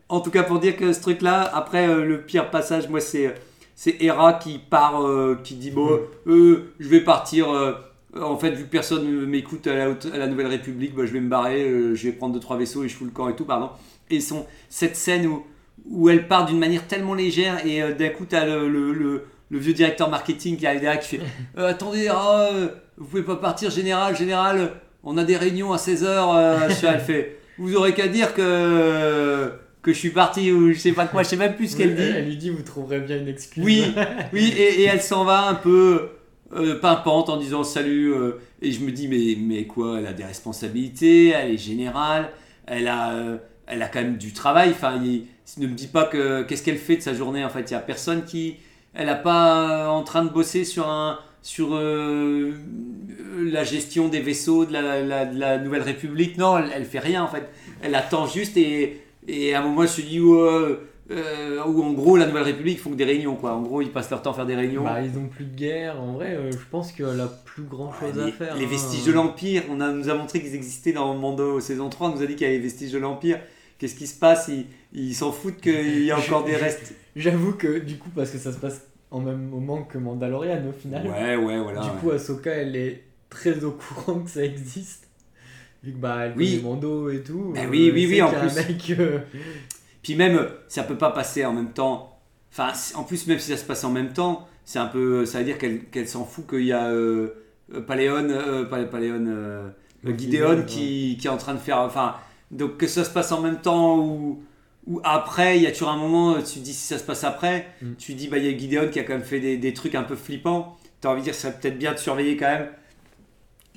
En tout cas, pour dire que ce truc-là, après, le pire passage, moi, c'est c'est Hera qui part, euh, qui dit bon, euh, je vais partir. euh, en fait, vu que personne ne m'écoute à la, haute- à la Nouvelle République, bah, je vais me barrer, euh, je vais prendre deux trois vaisseaux et je fous le camp et tout, pardon. Et son, cette scène où, où elle part d'une manière tellement légère et euh, d'un coup, tu as le, le- le- le vieux directeur marketing qui arrive derrière qui fait Euh, Attendez, euh, vous pouvez pas partir, général, général, on a des réunions à 16h. elle fait Vous aurez qu'à dire que, que je suis parti ou je sais pas quoi, je sais même plus ce qu'elle dit. Elle lui dit Vous trouverez bien une excuse. Oui, oui, et, et elle s'en va un peu euh, pimpante en disant salut. euh, et je me dis, mais, mais quoi, elle a des responsabilités, elle est générale, elle a, euh, elle a quand même du travail. Enfin, il- ne me dis pas que qu'est-ce qu'elle fait de sa journée. En fait, il y a personne qui. Elle n'a pas en train de bosser sur un sur la gestion des vaisseaux de la, la- de la Nouvelle République. Non, elle, elle fait rien en fait. Elle attend juste et, et à un moment, je me suis dit, ouais, euh, où en gros la Nouvelle République font que des réunions quoi. En gros ils passent leur temps à faire des réunions. Bah, ils ont plus de guerre. En vrai, euh, je pense qu'elle a plus grand chose à les, faire. les hein. vestiges de l'Empire, on a, nous a montré qu'ils existaient dans Mando saison 3, on nous a dit qu'il y avait les vestiges de l'Empire. Qu'est-ce qui se passe? Ils ils s'en foutent qu'il y a encore des restes. J'avoue que du coup, parce que ça se passe en même moment que Mandalorian au final. Ouais, ouais, voilà. du ouais. coup, Ahsoka, elle est très au courant que ça existe. Bah, elle Oui. Mando et tout. Bah euh, oui, oui, oui, en plus. mec, euh, Puis même, ça peut pas passer en même temps. Enfin, en plus, même si ça se passe en même temps, c'est un peu. Ça veut dire qu'elle s'en fout qu'il y a euh, Paléon, euh, Paléon, euh, euh, Gideon qui, qui est en train de faire. Enfin, donc que ça se passe en même temps ou, ou après, il y a toujours un moment, tu te dis si ça se passe après, Mm. tu te dis, bah, il y a Gideon qui a quand même fait des, des trucs un peu flippants. Tu as envie de dire, ça serait peut-être bien de surveiller quand même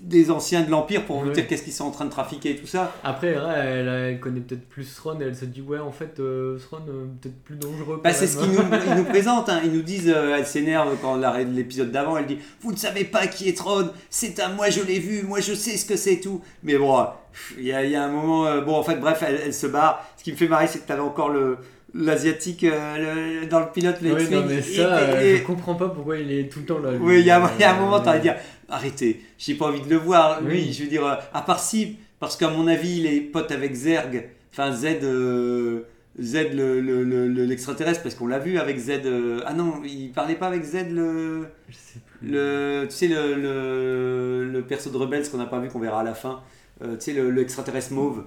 des anciens de l'Empire pour vous Ouais. dire qu'est-ce qu'ils sont en train de trafiquer et tout ça. Après, elle, elle connaît peut-être plus Thrawn et elle se dit Ouais, en fait, euh, euh, peut-être plus dangereux. Bah, c'est ce qu'ils nous, présentent. hein. Ils nous disent, euh, elle s'énerve quand l'épisode d'avant, elle dit Vous ne savez pas qui est Tron, c'est à moi, je l'ai vu, moi je sais ce que c'est tout. Mais bon, pff, il y, a- il y a un moment. euh, bon, en fait, bref, elle, elle se barre. Ce qui me fait marrer, c'est que tu avais encore le. L'asiatique euh, le- dans le pilote, le Oui, non, mais ça, et- et- je comprends pas pourquoi il est tout le temps là. oui, il y a, il y a un moment, tu vas dire arrêtez, j'ai pas envie de le voir. Lui, Oui. je veux dire, euh, à part si, parce qu'à mon avis, il est pote avec Zerg, enfin Z, euh, Z le- le- le- l'extraterrestre, parce qu'on l'a vu avec Z. ah non, il parlait pas avec Z le. Je sais plus. le tu sais, le, le, le perso de Rebels qu'on n'a pas vu, qu'on verra à la fin. Tu sais, le- l'extraterrestre mauve.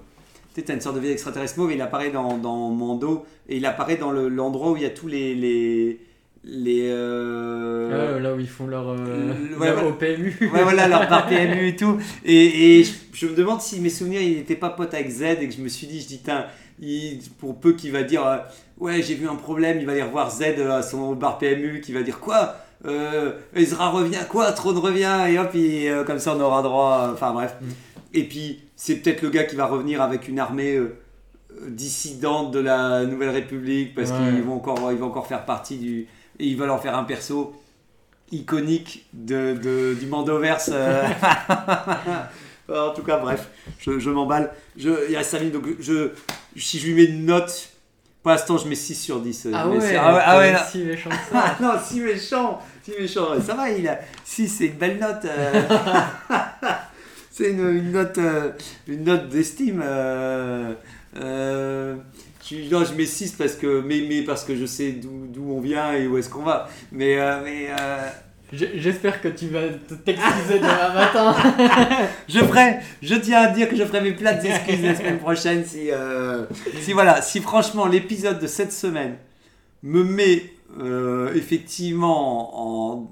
Tu sais, t'as une sorte de vieil extraterrestre mauve, il apparaît dans, dans Mando, et il apparaît dans le- l'endroit où il y a tous les. les les euh, Ah, là où ils font leur, euh, le- ouais, leur voilà. OPMU. Ouais, voilà, leur bar PMU et tout. Et, et je, je me demande si mes souvenirs, il n'était pas pote avec Z et que je me suis dit, je dis, il- pour peu qu'il va dire, euh, ouais, j'ai vu un problème, il va aller revoir Z euh, à son bar PMU, qui va dire, quoi euh, Ezra revient, quoi Trône revient, et hop, et, euh, comme ça on aura droit. Enfin bref. Mm. Et puis, c'est peut-être le gars qui va revenir avec une armée. euh, euh, dissidente de la Nouvelle République parce Ouais. qu'ils vont encore, ils vont encore faire partie du et il va leur faire un perso iconique de, de- du Mandoverse. euh. en tout cas, bref, je, je m'emballe. Je- Il y a 5 minutes, donc je, si je lui mets une note, pour l'instant, je mets 6 sur 10. Ah Mais ouais, c'est- ah ouais, ah ouais, si méchant que ça. Ah non, si méchant, si méchant. Ça va, il a. Si, c'est une belle note. euh. c'est une, une note, euh, une note d'estime. euh, euh, je, non, je mets 6 parce que, mais, mais parce que je sais d'où on vient et où est-ce qu'on va. Mais, euh, mais euh, J'espère que tu vas te- t'excuser demain matin. je ferai, je tiens à dire que je ferai mes plates excuses la semaine prochaine si, euh, si voilà, si franchement l'épisode de cette semaine me met euh, effectivement en,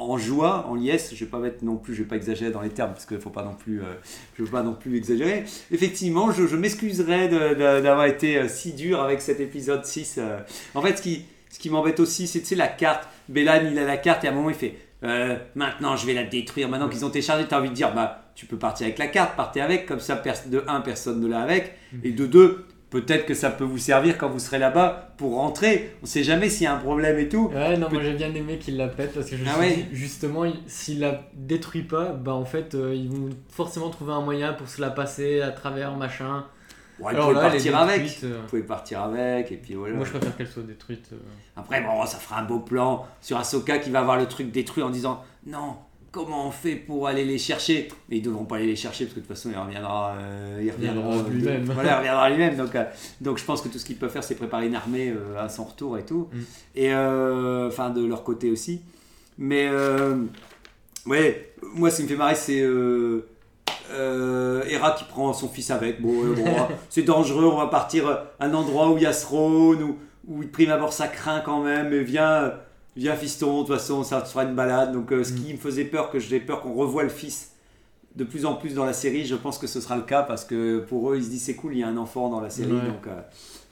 en joie, en liesse, je vais pas mettre non plus, je vais pas exagérer dans les termes parce qu'il faut pas non plus, euh, je veux pas non plus exagérer. Effectivement, je, je m'excuserai d'avoir été euh, si dur avec cet épisode 6. euh. En fait, ce qui, ce qui m'embête aussi, c'est la carte. Bélan, il a la carte et à un moment il fait euh, maintenant je vais la détruire. Maintenant qu'ils ont téléchargé, tu as envie de dire bah tu peux partir avec la carte, partez avec, comme ça de un personne ne l'a avec, et de deux peut-être que ça peut vous servir quand vous serez là-bas pour rentrer. On sait jamais s'il y a un problème et tout. Ouais, non, moi j'ai bien aimé qu'il la pète parce que je Ah ouais. dit, justement, il- s'il la détruit pas, bah en fait, euh, ils vont forcément trouver un moyen pour se la passer à travers machin. Elle Alors pouvait là, partir avec. euh, Elle pouvait partir avec, et puis voilà. Moi, je préfère qu'elle soit détruite. euh. Après, bon, ça fera un beau plan sur Ahsoka qui va avoir le truc détruit en disant non, comment on fait pour aller les chercher Mais ils devront pas aller les chercher parce que de toute façon, il reviendra, euh, il reviendra reviendra lui-même. Voilà, il reviendra lui-même. Donc, euh, donc, je pense que tout ce qu'ils peuvent faire, c'est préparer une armée euh, à son retour et tout. Mm. Et euh, enfin, de leur côté aussi. Mais euh, ouais, moi, ce qui me fait marrer, c'est. Euh, euh, Hera qui prend son fils avec. Bon, euh, bon, c'est dangereux, on va partir à un endroit où il y a Throne, où, où de prime abord ça craint quand même, viens, euh, viens fiston, de toute façon ça sera une balade. Donc euh, ce qui me faisait peur, que j'ai peur qu'on revoie le fils de plus en plus dans la série, je pense que ce sera le cas parce que pour eux ils se disent c'est cool, il y a un enfant dans la série. Ouais. Donc, euh,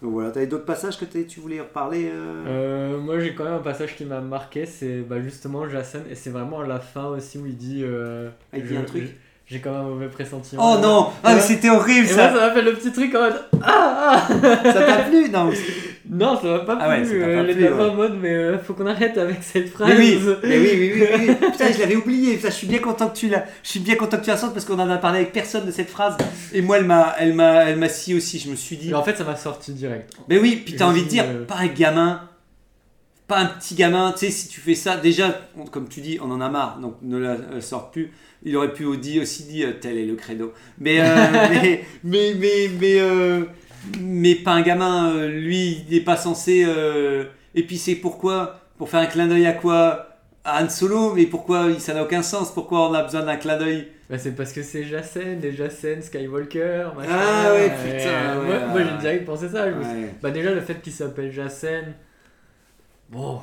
donc voilà, t'avais d'autres passages que tu voulais reparler euh? Euh, moi, j'ai quand même un passage qui m'a marqué, c'est bah, justement Jacen, et c'est vraiment à la fin aussi où il dit. Ah, il dit je- un truc? J'ai quand même un mauvais pressentiment. Oh non Ah, mais c'était horrible Et moi, ça ça m'a fait le petit truc en mode. Ah, ah Ça t'a plu? Non Non, ça m'a pas Ah ouais, plu. ça t'a euh, était ouais. pas en mode, mais euh, faut qu'on arrête avec cette phrase. Mais oui, mais oui, oui, oui, oui, oui. Putain, je l'avais oublié. Putain, je suis bien content que tu la, je suis bien content que tu la sortes parce qu'on en a parlé avec personne de cette phrase. Et moi, elle m'a, elle m'a, elle m'a scié aussi. Je me suis dit. Mais en fait, ça m'a sorti direct. Mais oui, puis t'as envie de dire, euh, pas un gamin, pas un petit gamin. Tu sais, si tu fais ça, déjà, on- comme tu dis, on en a marre, donc ne la euh, sort plus. Il aurait pu aussi, dire, tel est le credo. Mais, euh, mais, mais, mais, mais, euh, mais pas un gamin. euh, lui, il n'est pas censé. euh, et puis c'est pourquoi Pour faire un clin d'œil à quoi? À Han Solo, mais pourquoi ça n'a aucun sens Pourquoi on a besoin d'un clin d'œil? Bah, c'est parce que c'est Jacen, et Jacen, Skywalker, machin. Ah ouais, putain, euh, ouais, moi, j'ai ouais. direct pensé ça. je me. Bah, déjà, le fait qu'il s'appelle Jacen. Bon.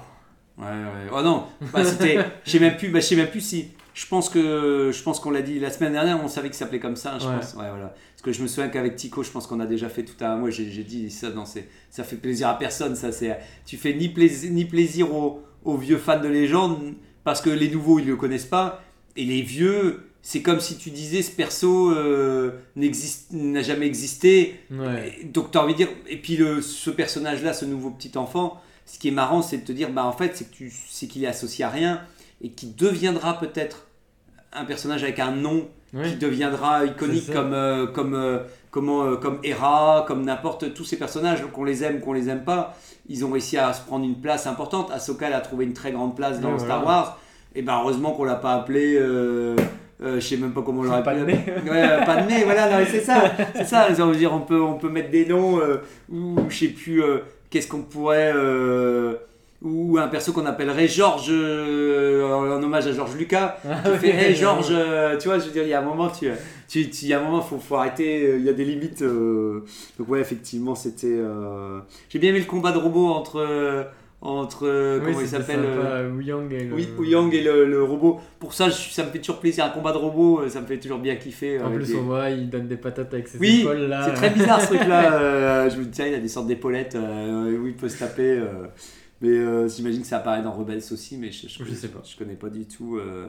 Ouais, ouais. Oh non, bah, c'était. Je sais même plus. Bah, je sais même plus si. Je pense que je pense qu'on l'a dit la semaine dernière. On savait qu'il s'appelait comme ça. Je Ouais. pense. Ouais, voilà. Parce que je me souviens qu'avec Tico, je pense qu'on a déjà fait tout un. Moi, j'ai j'ai dit ça. Non, c'est. Ça fait plaisir à personne. Ça, c'est. Tu fais ni plaisir ni plaisir aux, aux vieux fans de légende parce que les nouveaux ils le connaissent pas et les vieux. C'est comme si tu disais ce perso euh, n'existe- n'a jamais existé Ouais. et Donc tu as envie de dire, et puis le, ce personnage-là, ce nouveau petit enfant, ce qui est marrant, c'est de te dire, bah en fait, c'est que tu, c'est qu'il est associé à rien et qu'il deviendra peut-être un personnage avec un nom qui deviendra iconique comme euh, comme euh, comment, euh, comme Hera, comme n'importe tous ces personnages qu'on les aime, qu'on les aime pas, ils ont réussi à se prendre une place importante. Ahsoka elle a trouvé une très grande place dans Ouais, Star. Wars. Et ben heureusement qu'on l'a pas appelé. Euh, euh, je sais même pas comment on l'aurait Pas de nez. Ouais, pas de nez, voilà, c'est ça, c'est ça. Ça veut dire, on peut, on peut mettre des noms euh, ou je sais plus, euh, qu'est-ce qu'on pourrait, ou un perso qu'on appellerait Georges euh, en hommage à Georges Lucas. Ah Tu fais, ouais. hey Georges, euh, tu vois, je veux dire, il y a un moment, tu, tu, tu- il y a un moment, faut, faut arrêter, euh, il y a des limites. euh. donc ouais, effectivement, c'était. euh, J'ai bien aimé le combat de robots entre, entre, euh, Oui, comment il s'appelle. euh, sympa, Wu Yang et le. oui, Ouyang et le, le robot. Pour ça, je- ça me fait toujours plaisir. Un combat de robot, ça me fait toujours bien kiffer. En plus, des- on voit, il donne des patates avec ses Oui, épaules là. C'est très bizarre ce truc-là. euh, je me dis, tiens, il a des sortes d'épaulettes où il peut se taper. Mais euh, j'imagine que ça apparaît dans Rebels aussi, mais je, Je sais pas. Je connais pas du tout. euh.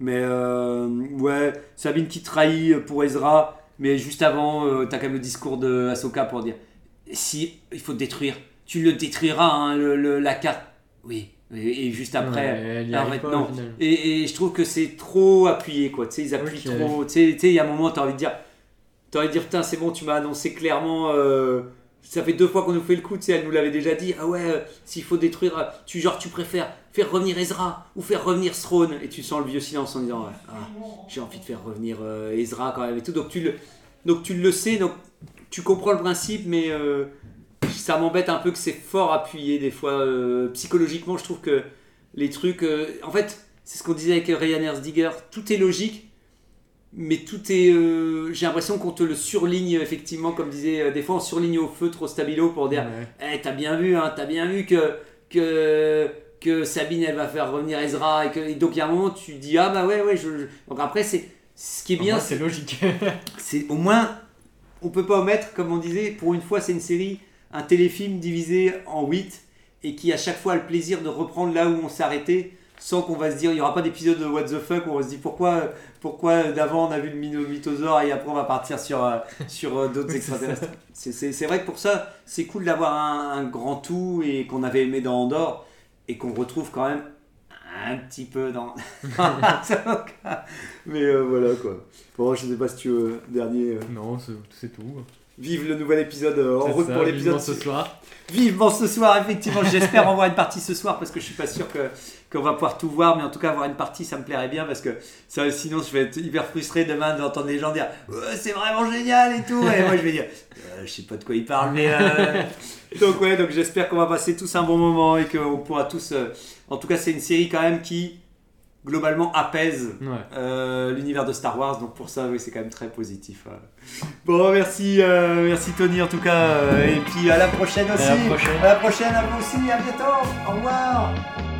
Mais euh, ouais, Sabine qui trahit pour Ezra, mais juste avant, t'as quand même le discours de Ahsoka pour dire si il faut te détruire, tu le détruiras, hein, le- le- la carte. Oui, et, juste après. Ouais, pas, non. Et, et je trouve que c'est trop appuyé, quoi. Tu sais, ils appuient trop. Tu sais, il y a un moment, tu as envie de dire, t'as envie de dire, putain, c'est bon, tu m'as annoncé clairement. euh, ça fait deux fois qu'on nous fait le coup, tu sais, elle nous l'avait déjà dit. Ah ouais, euh, s'il faut détruire, euh, tu genre, tu préfères faire revenir Ezra ou faire revenir Throne? Et tu sens le vieux silence en disant, ah, j'ai envie de faire revenir euh, Ezra quand même et tout. Donc tu le, donc tu le sais, donc tu comprends le principe, mais ça m'embête un peu que c'est fort appuyé des fois. psychologiquement, je trouve que les trucs. en fait, c'est ce qu'on disait avec Ryan Erzdigger. Tout est logique, mais tout est. euh, J'ai l'impression qu'on te le surligne, effectivement, comme disait. euh, des fois, on surligne au feu trop stabilo pour dire Ouais. Eh, t'as bien vu, hein, t'as bien vu que, que, que Sabine, elle va faire revenir Ezra. Et, que, et donc, il y a un moment, tu dis Ah bah ouais, ouais. Je, je- Donc après, c'est. Ce qui est En bien, c'est logique. c'est au moins on peut pas omettre comme on disait pour une fois c'est une série un téléfilm divisé en 8 et qui à chaque fois a le plaisir de reprendre là où on s'est arrêté sans qu'on va se dire il y aura pas d'épisode de what the fuck où on se dire pourquoi pourquoi d'avant on a vu le mythosaure et après on va partir sur euh, sur euh, d'autres extraterrestres c'est vrai que pour ça c'est cool d'avoir un, un grand tout et qu'on avait aimé dans Andorre et qu'on retrouve quand même un petit peu dans mais euh, voilà quoi bon je sais pas si tu veux dernier euh, non, c'est tout. Vive le nouvel épisode en route ça, pour vivement l'épisode ce soir. Vivement ce soir, effectivement. J'espère en voir une partie ce soir parce que je suis pas sûr que qu'on va pouvoir tout voir, mais en tout cas avoir une partie, ça me plairait bien parce que ça, sinon je vais être hyper frustré demain d'entendre les gens dire c'est vraiment génial et tout, et moi je vais dire Euh, je sais pas de quoi ils parlent, mais euh, donc ouais, donc j'espère qu'on va passer tous un bon moment et qu'on pourra tous. euh, En tout cas, c'est une série quand même qui globalement apaise Ouais. l'univers de Star Wars. Donc pour ça, oui, c'est quand même très positif. Bon, merci, merci Tony en tout cas. et puis à la prochaine aussi. la prochaine. À la prochaine, à vous aussi. À bientôt. Au revoir.